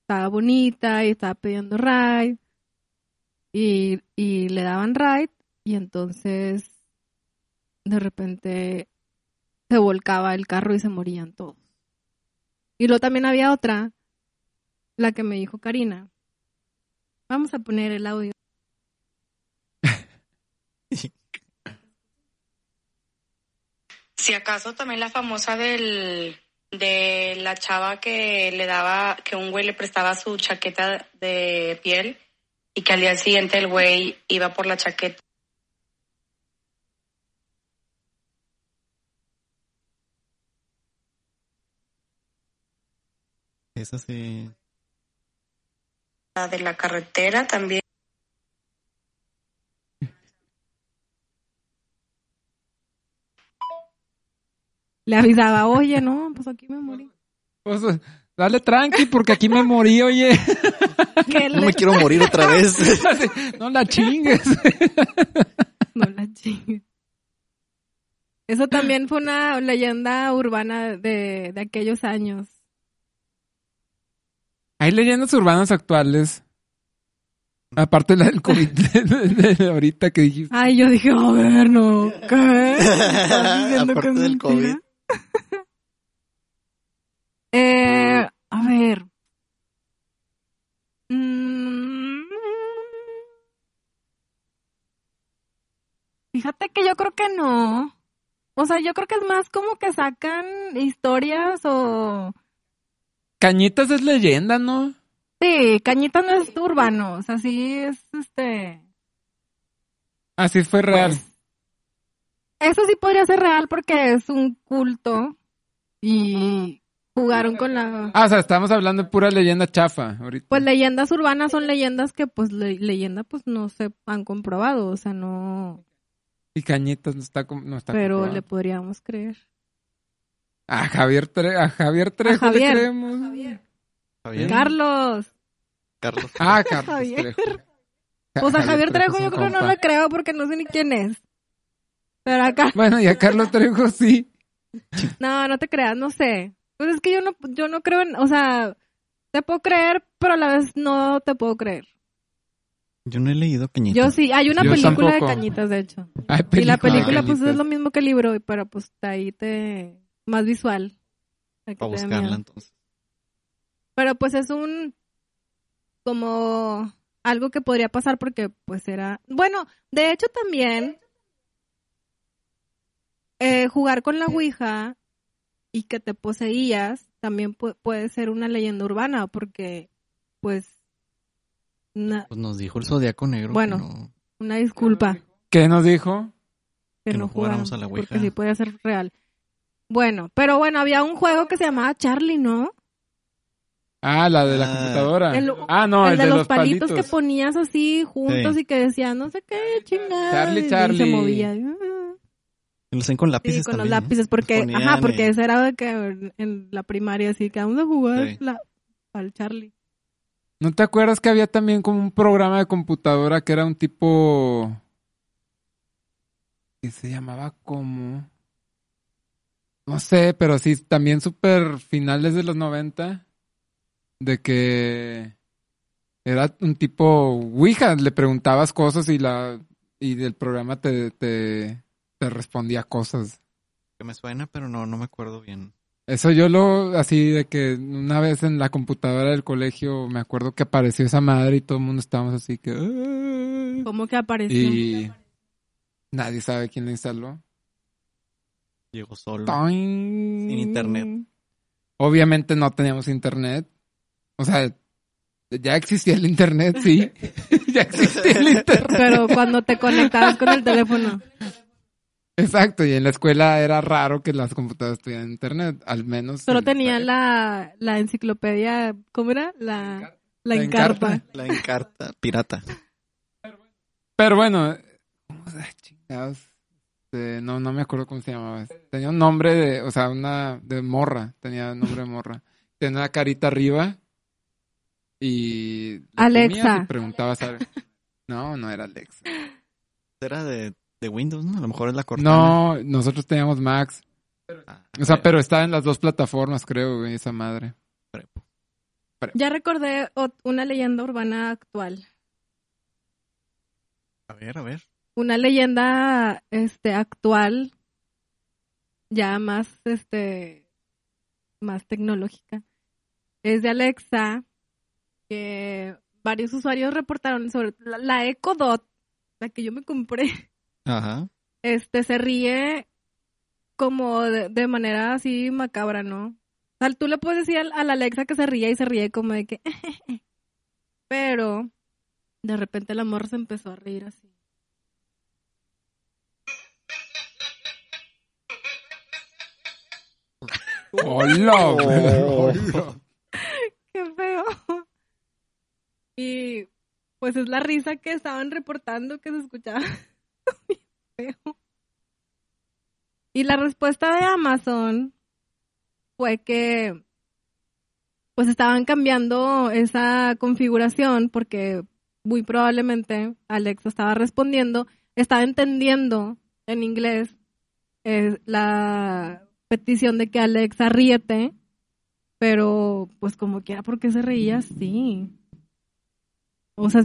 estaba bonita y estaba pidiendo ride. Y, y le daban ride y entonces de repente se volcaba el carro y se morían todos. Y luego también había otra, la que me dijo Karina. Vamos a poner el audio. Si acaso también la famosa del de la chava que le daba, que un güey le prestaba su chaqueta de piel y que al día siguiente el güey iba por la chaqueta Esa sí. De la carretera también. Le avisaba, oye, no, pues aquí me morí. Pues, dale tranqui, porque aquí me morí, oye. No le- me quiero morir otra vez. no la chingues. No la chingues. Eso también fue una leyenda urbana de, de aquellos años. Hay leyendas urbanas actuales. Aparte la del COVID de, de- de ahorita que dijiste. Ay, yo dije, a ver, no, ¿qué? ¿Estás diciendo que Aparte es del mentira? COVID. Eh, a ver. Mm. Fíjate que yo creo que no. O sea, yo creo que es más como que sacan historias o... Cañitas es leyenda, ¿no? Sí, Cañita no es urbano, o sea, sí es este... Así fue real. Eso sí podría ser real porque es un culto y jugaron con la... Ah, o sea, estamos hablando de pura leyenda chafa ahorita. Pues leyendas urbanas son leyendas que pues le- leyenda pues no se han comprobado, o sea, no... Y Cañitas no está, no está Pero comprobado. le podríamos creer. A Javier, Tre- a Javier Trejo Javier. le creemos. Javier. Carlos. Carlos. Ah, Carlos Javier. Trejo. Pues a Javier Trejo yo creo que no le creo porque no sé ni quién es. Pero acá... Bueno, y a Carlos Trejo sí. No, no te creas, no sé. Pues es que yo no, yo no creo en... O sea, te puedo creer, pero a la vez no te puedo creer. Yo no he leído Cañita. Yo sí, hay una Yo película tampoco. de cañitas, de hecho. Hay Y la película pues Cañitas. es lo mismo que el libro, pero pues ahí te... Más visual. Para buscarla entonces. Pero pues es un... Como algo que podría pasar porque pues era... Bueno, de hecho también... eh, jugar con la Ouija y que te poseías también pu- puede ser una leyenda urbana porque pues... Pues nos dijo el Zodiaco Negro. que Bueno. no- una disculpa. ¿Qué nos dijo? que, Que no no jugáramos a la Ouija. Porque sí podía ser real. Bueno, pero bueno, había un juego que se llamaba Charlie, ¿no? Ah, la de la Ah. computadora. El- ah, no, el de, los, palitos, que ponías así juntos Sí. y que decían no sé qué, chingada. Charlie, y Charlie. se movía. Y lo hacen con lápices Sí, con los lápices, porque, Ponían, ajá, porque ese era de que en, en la primaria así que vamos a jugar Sí. la, al Charlie. ¿No te acuerdas que había también como un programa de computadora que era un tipo... que se llamaba como... No sé, pero sí, también súper finales de los 90. De que era un tipo Ouija, le preguntabas cosas y la y el programa te, te, te respondía cosas. Que me suena, pero no, no me acuerdo bien. Eso yo lo, así de que una vez en la computadora del colegio me acuerdo que apareció esa madre y todo el mundo estábamos así que... "Ah". ¿Cómo que apareció? Y nadie sabe quién la instaló. Llegó solo. Sin internet. Obviamente no teníamos internet. O sea, ya existía el internet, sí. ya existía el internet. Pero cuando te conectabas con el teléfono. Exacto, y en la escuela era raro que las computadoras tuvieran internet, al menos. Solo en- tenían la, la enciclopedia, ¿cómo era? La, la La encarta. Encarta. La encarta pirata. Pero bueno, ¿cómo se chingados? Este, no, no me acuerdo cómo se llamaba. Tenía un nombre de, o sea, una de morra. Tenía nombre de morra. Tenía una carita arriba. Y. le Alexa. y preguntabas No, no era Alexa. Era de, de Windows, ¿no? A lo mejor es la cortana. No, nosotros teníamos Max. Ah, O sea, eh, pero estaba en las dos plataformas, creo, esa madre. prepo. Ya recordé una leyenda urbana actual. A ver, a ver. Una leyenda este actual ya más este más tecnológica. Es de Alexa que varios usuarios reportaron sobre la, la Echo Dot, la que yo me compré. Ajá. este se ríe como de, de manera así macabra, ¿no? O sea, tú le puedes decir al, a la Alexa que se ríe y se ríe como de que... Pero de repente el amor se empezó a reír así. ¡Hola, güey! Hola. ¡Qué feo! Y pues es la risa que estaban reportando que se escuchaba. Feo. Y la respuesta de Amazon fue que pues estaban cambiando esa configuración porque muy probablemente Alexa estaba respondiendo, estaba entendiendo en inglés eh, la petición de que Alexa ríete, pero pues como quiera, ¿por qué se reía así? O sea,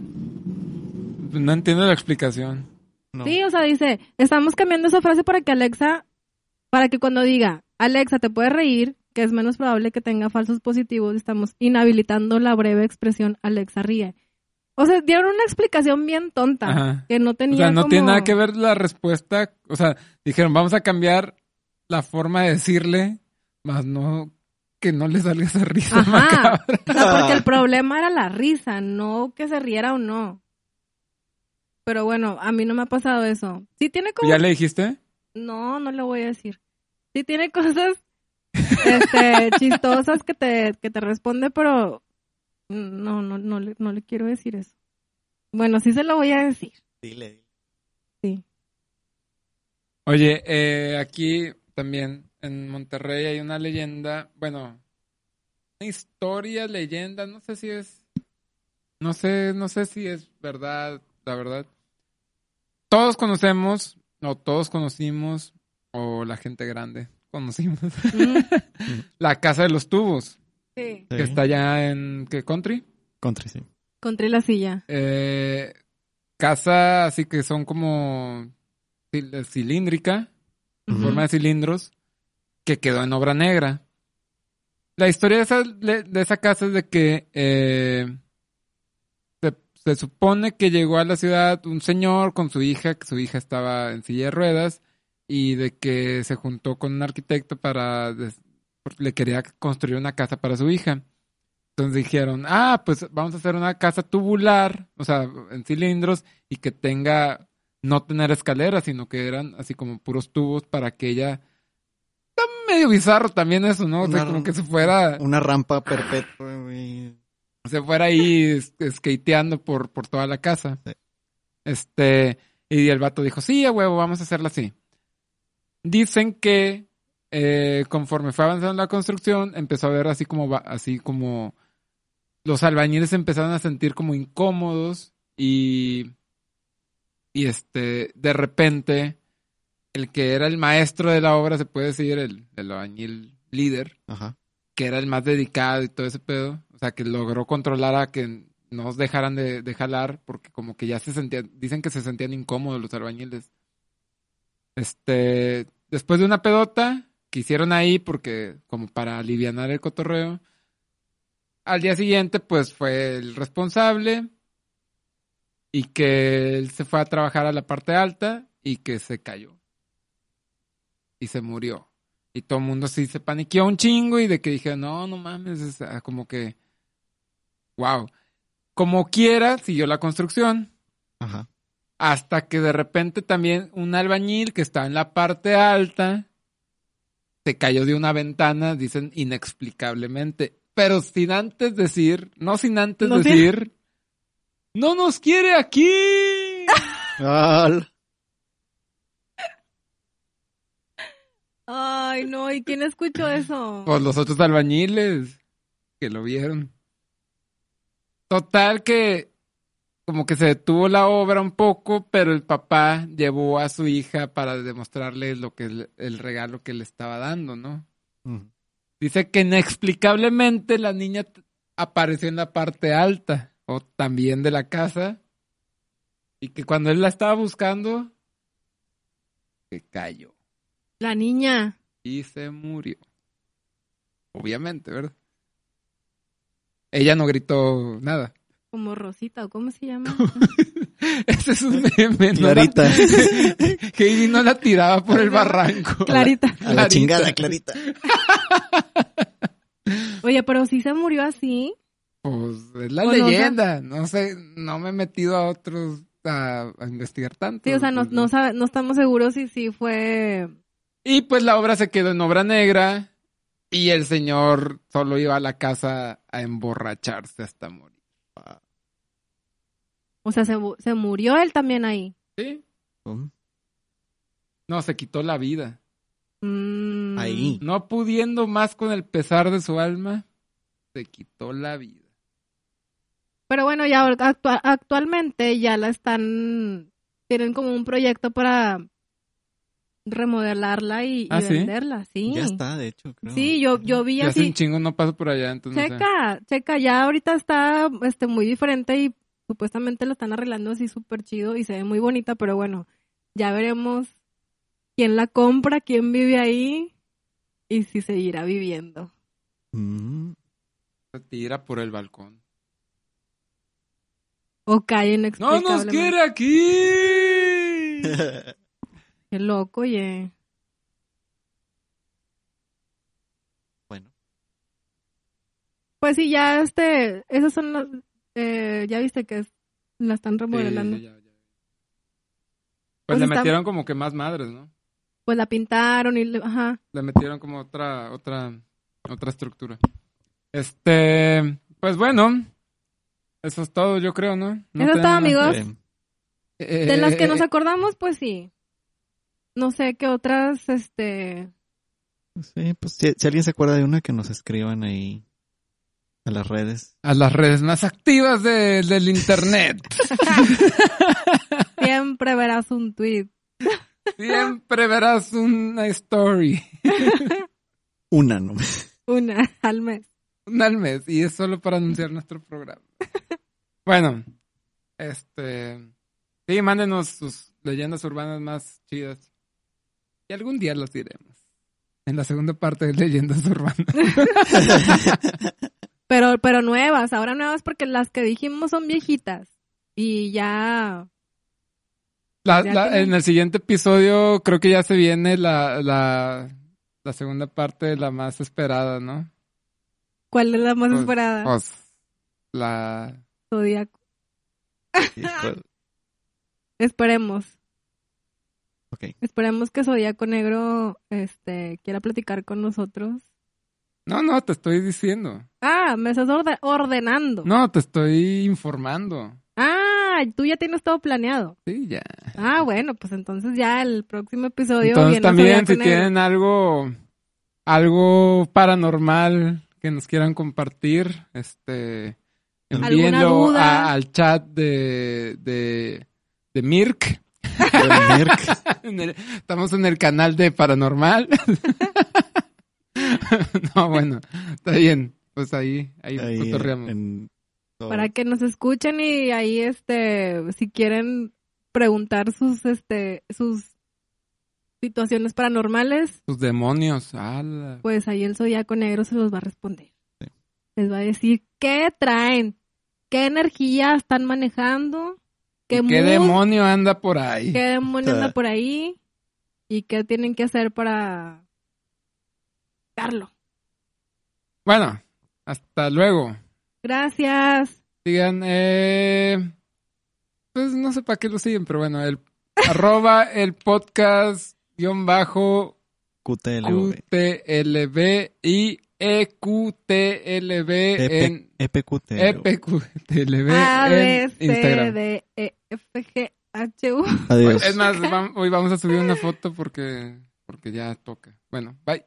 No entiendo la explicación. No. sí, o sea, dice, estamos cambiando esa frase para que Alexa, para que cuando diga, Alexa, te puedes reír, que es menos probable que tenga falsos positivos, estamos inhabilitando la breve expresión Alexa ríe. O sea, dieron una explicación bien tonta, Ajá. que no O tenía sea, no como- tiene nada que ver la respuesta. O sea, dijeron, vamos a cambiar la forma de decirle, más no que no le salga esa risa Ajá. macabra. O sea, porque el problema era la risa, no que se riera o no. Pero bueno, a mí no me ha pasado eso. Sí tiene como... ¿Ya le dijiste? No, no le voy a decir. Sí tiene cosas este, chistosas que te, que te responde, pero no, no, no, le, no le quiero decir eso. Bueno, sí se lo voy a decir. Dile, dile. Sí. Oye, eh, aquí también en Monterrey hay una leyenda, bueno, una historia, leyenda, no sé si es, no sé, no sé si es verdad, la verdad. Todos conocemos, o todos conocimos, o la gente grande conocimos, Mm, la casa de los tubos, sí. que Sí. está allá en, ¿qué country? Country, sí. Encontré la silla. Eh, casa así que son como cil- cilíndrica, en forma de cilindros, que quedó en obra negra. La historia de esa, de esa casa es de que eh, se, se supone que llegó a la ciudad un señor con su hija, que su hija estaba en silla de ruedas, y de que se juntó con un arquitecto para... le quería construir una casa para su hija. Entonces dijeron, ah, pues vamos a hacer una casa tubular, o sea, en cilindros, y que tenga, no tener escaleras, sino que eran así como puros tubos para que ella... Está medio bizarro también eso, ¿no? O sea, Una- como que se fuera, Una rampa perpetua, güey. se fuera ahí es- skateando por, por toda la casa. Sí. Este, y el vato dijo, sí, a huevo, vamos a hacerla así. Dicen que eh, conforme fue avanzando la construcción, empezó a ver así como, así como los albañiles empezaron a sentir como incómodos y, y este, de repente, el que era el maestro de la obra, se puede decir, el, el albañil líder, Ajá. que era el más dedicado y todo ese pedo, o sea, que logró controlar a que no nos dejaran de, de jalar, porque como que ya se sentían, dicen que se sentían incómodos los albañiles. Este, después de una pedota que hicieron ahí, porque como para alivianar el cotorreo, al día siguiente, pues fue el responsable y que él se fue a trabajar a la parte alta y que se cayó y se murió. Y todo el mundo sí se paniqueó un chingo y de que dije, no, no mames, o sea, como que, wow. Como quiera, siguió la construcción. Ajá. Hasta que de repente también un albañil que estaba en la parte alta se cayó de una ventana, dicen inexplicablemente. Pero sin antes decir, no sin antes No decir, no nos quiere aquí. Al- Ay, no, ¿y quién escuchó eso? Pues los otros albañiles que lo vieron. Total que como que se detuvo la obra un poco, pero el papá llevó a su hija para demostrarle lo que el, el regalo que le estaba dando, ¿no? Dice que inexplicablemente la niña apareció en la parte alta o también de la casa y que cuando él la estaba buscando se cayó La niña. y se murió. Obviamente, ¿verdad? Ella no gritó nada. Como Rosita, ¿o cómo se llama? Ese es un meme, ¿no? Clarita. Heidi no la tiraba por el barranco. Clarita. A la chingada, Clarita. Oye, pero sí se murió así. Pues es la o sea- leyenda. No sé, no me he metido a otros a, a investigar tanto. Sí, o sea, no, Pues, no, sabe- no estamos seguros si sí fue... Y pues la obra se quedó en obra negra y el señor solo iba a la casa a emborracharse hasta morir. O sea, se, se murió él también ahí. ¿Sí? No, se quitó la vida. Mm. Ahí. No pudiendo más con el pesar de su alma, se quitó la vida. Pero bueno, ya actua- actualmente ya la están... Tienen como un proyecto para remodelarla y, y ¿Ah, sí? venderla, sí. Ya está, de hecho, creo. Sí, yo, yo vi Ya hace así... un chingo no paso por allá, entonces no sé. Checa, checa, ya ahorita está este muy diferente y supuestamente lo están arreglando así súper chido y se ve muy bonita, pero bueno, ya veremos quién la compra, quién vive ahí y si seguirá viviendo. Mm, Se tira por el balcón. O cae ¡No inexplicablemente. nos quiere aquí! Qué loco, oye. bueno, Pues sí, ya este, esas son las, eh, ya viste que es- la están remodelando. Sí, ya, ya. Pues, Pues le está- metieron como que más madres, ¿no? Pues la pintaron y, le- ajá. Le metieron como otra, otra, otra estructura. Este, pues bueno, eso es todo, yo creo, ¿no? No Eso es todo, amigos. eh, De las que nos Eh, acordamos, pues sí. No sé qué otras, este, sí, pues si, si alguien se acuerda de una, que nos escriban ahí a las redes. A las redes más activas de- del internet. siempre verás un tweet. Siempre verás una story. Una, ¿no? Una al mes. Una al mes. Y es solo para anunciar nuestro programa. Bueno, este. Sí, mándenos sus leyendas urbanas más chidas. Y algún día las diremos. En la segunda parte de leyendas urbanas. Pero, pero nuevas, ahora nuevas porque las que dijimos son viejitas. Y ya, La- Ya la- tienen- en el siguiente episodio creo que ya se viene la, la, la segunda parte la más esperada, ¿no? ¿Cuál es la más Pues- esperada? Pues la... Zodíaco. Esperemos. ok. Esperemos que Zodíaco Negro, este, quiera platicar con nosotros. No, no, te estoy diciendo. Ah, me estás orde- ordenando. No, te estoy informando. Ah, tú ya tienes todo planeado. Sí, ya. Ah, bueno, pues entonces ya el próximo episodio Entonces viene también si Negro. tienen algo, algo paranormal que nos quieran compartir, este, ¿Alguna envíenlo a- al chat de, de, de Mirk. En el- estamos en el canal de Paranormal. no, bueno, está bien. Pues ahí, ahí, Ahí, cotorreamos. en- todo. para que nos escuchen y ahí este si quieren preguntar sus este sus situaciones paranormales Sus demonios. ala. pues ahí el zodiaco negro se los va a responder Sí. les va a decir qué traen qué energía están manejando qué, ¿Y ¿Qué mood, demonio anda por ahí? qué demonio anda por ahí y qué tienen que hacer para darlo Bueno, hasta luego. gracias Sigan, eh, pues no sé para qué lo siguen, pero bueno, el arroba el podcast guion bajo QTLV. QTLV y EQTLB en EPQTLV. EPQTLB A, B, C, Instagram. D, E, F, G, H, U. Adiós. Es más, hoy vamos a subir una foto porque, porque ya toca. Bueno, bye.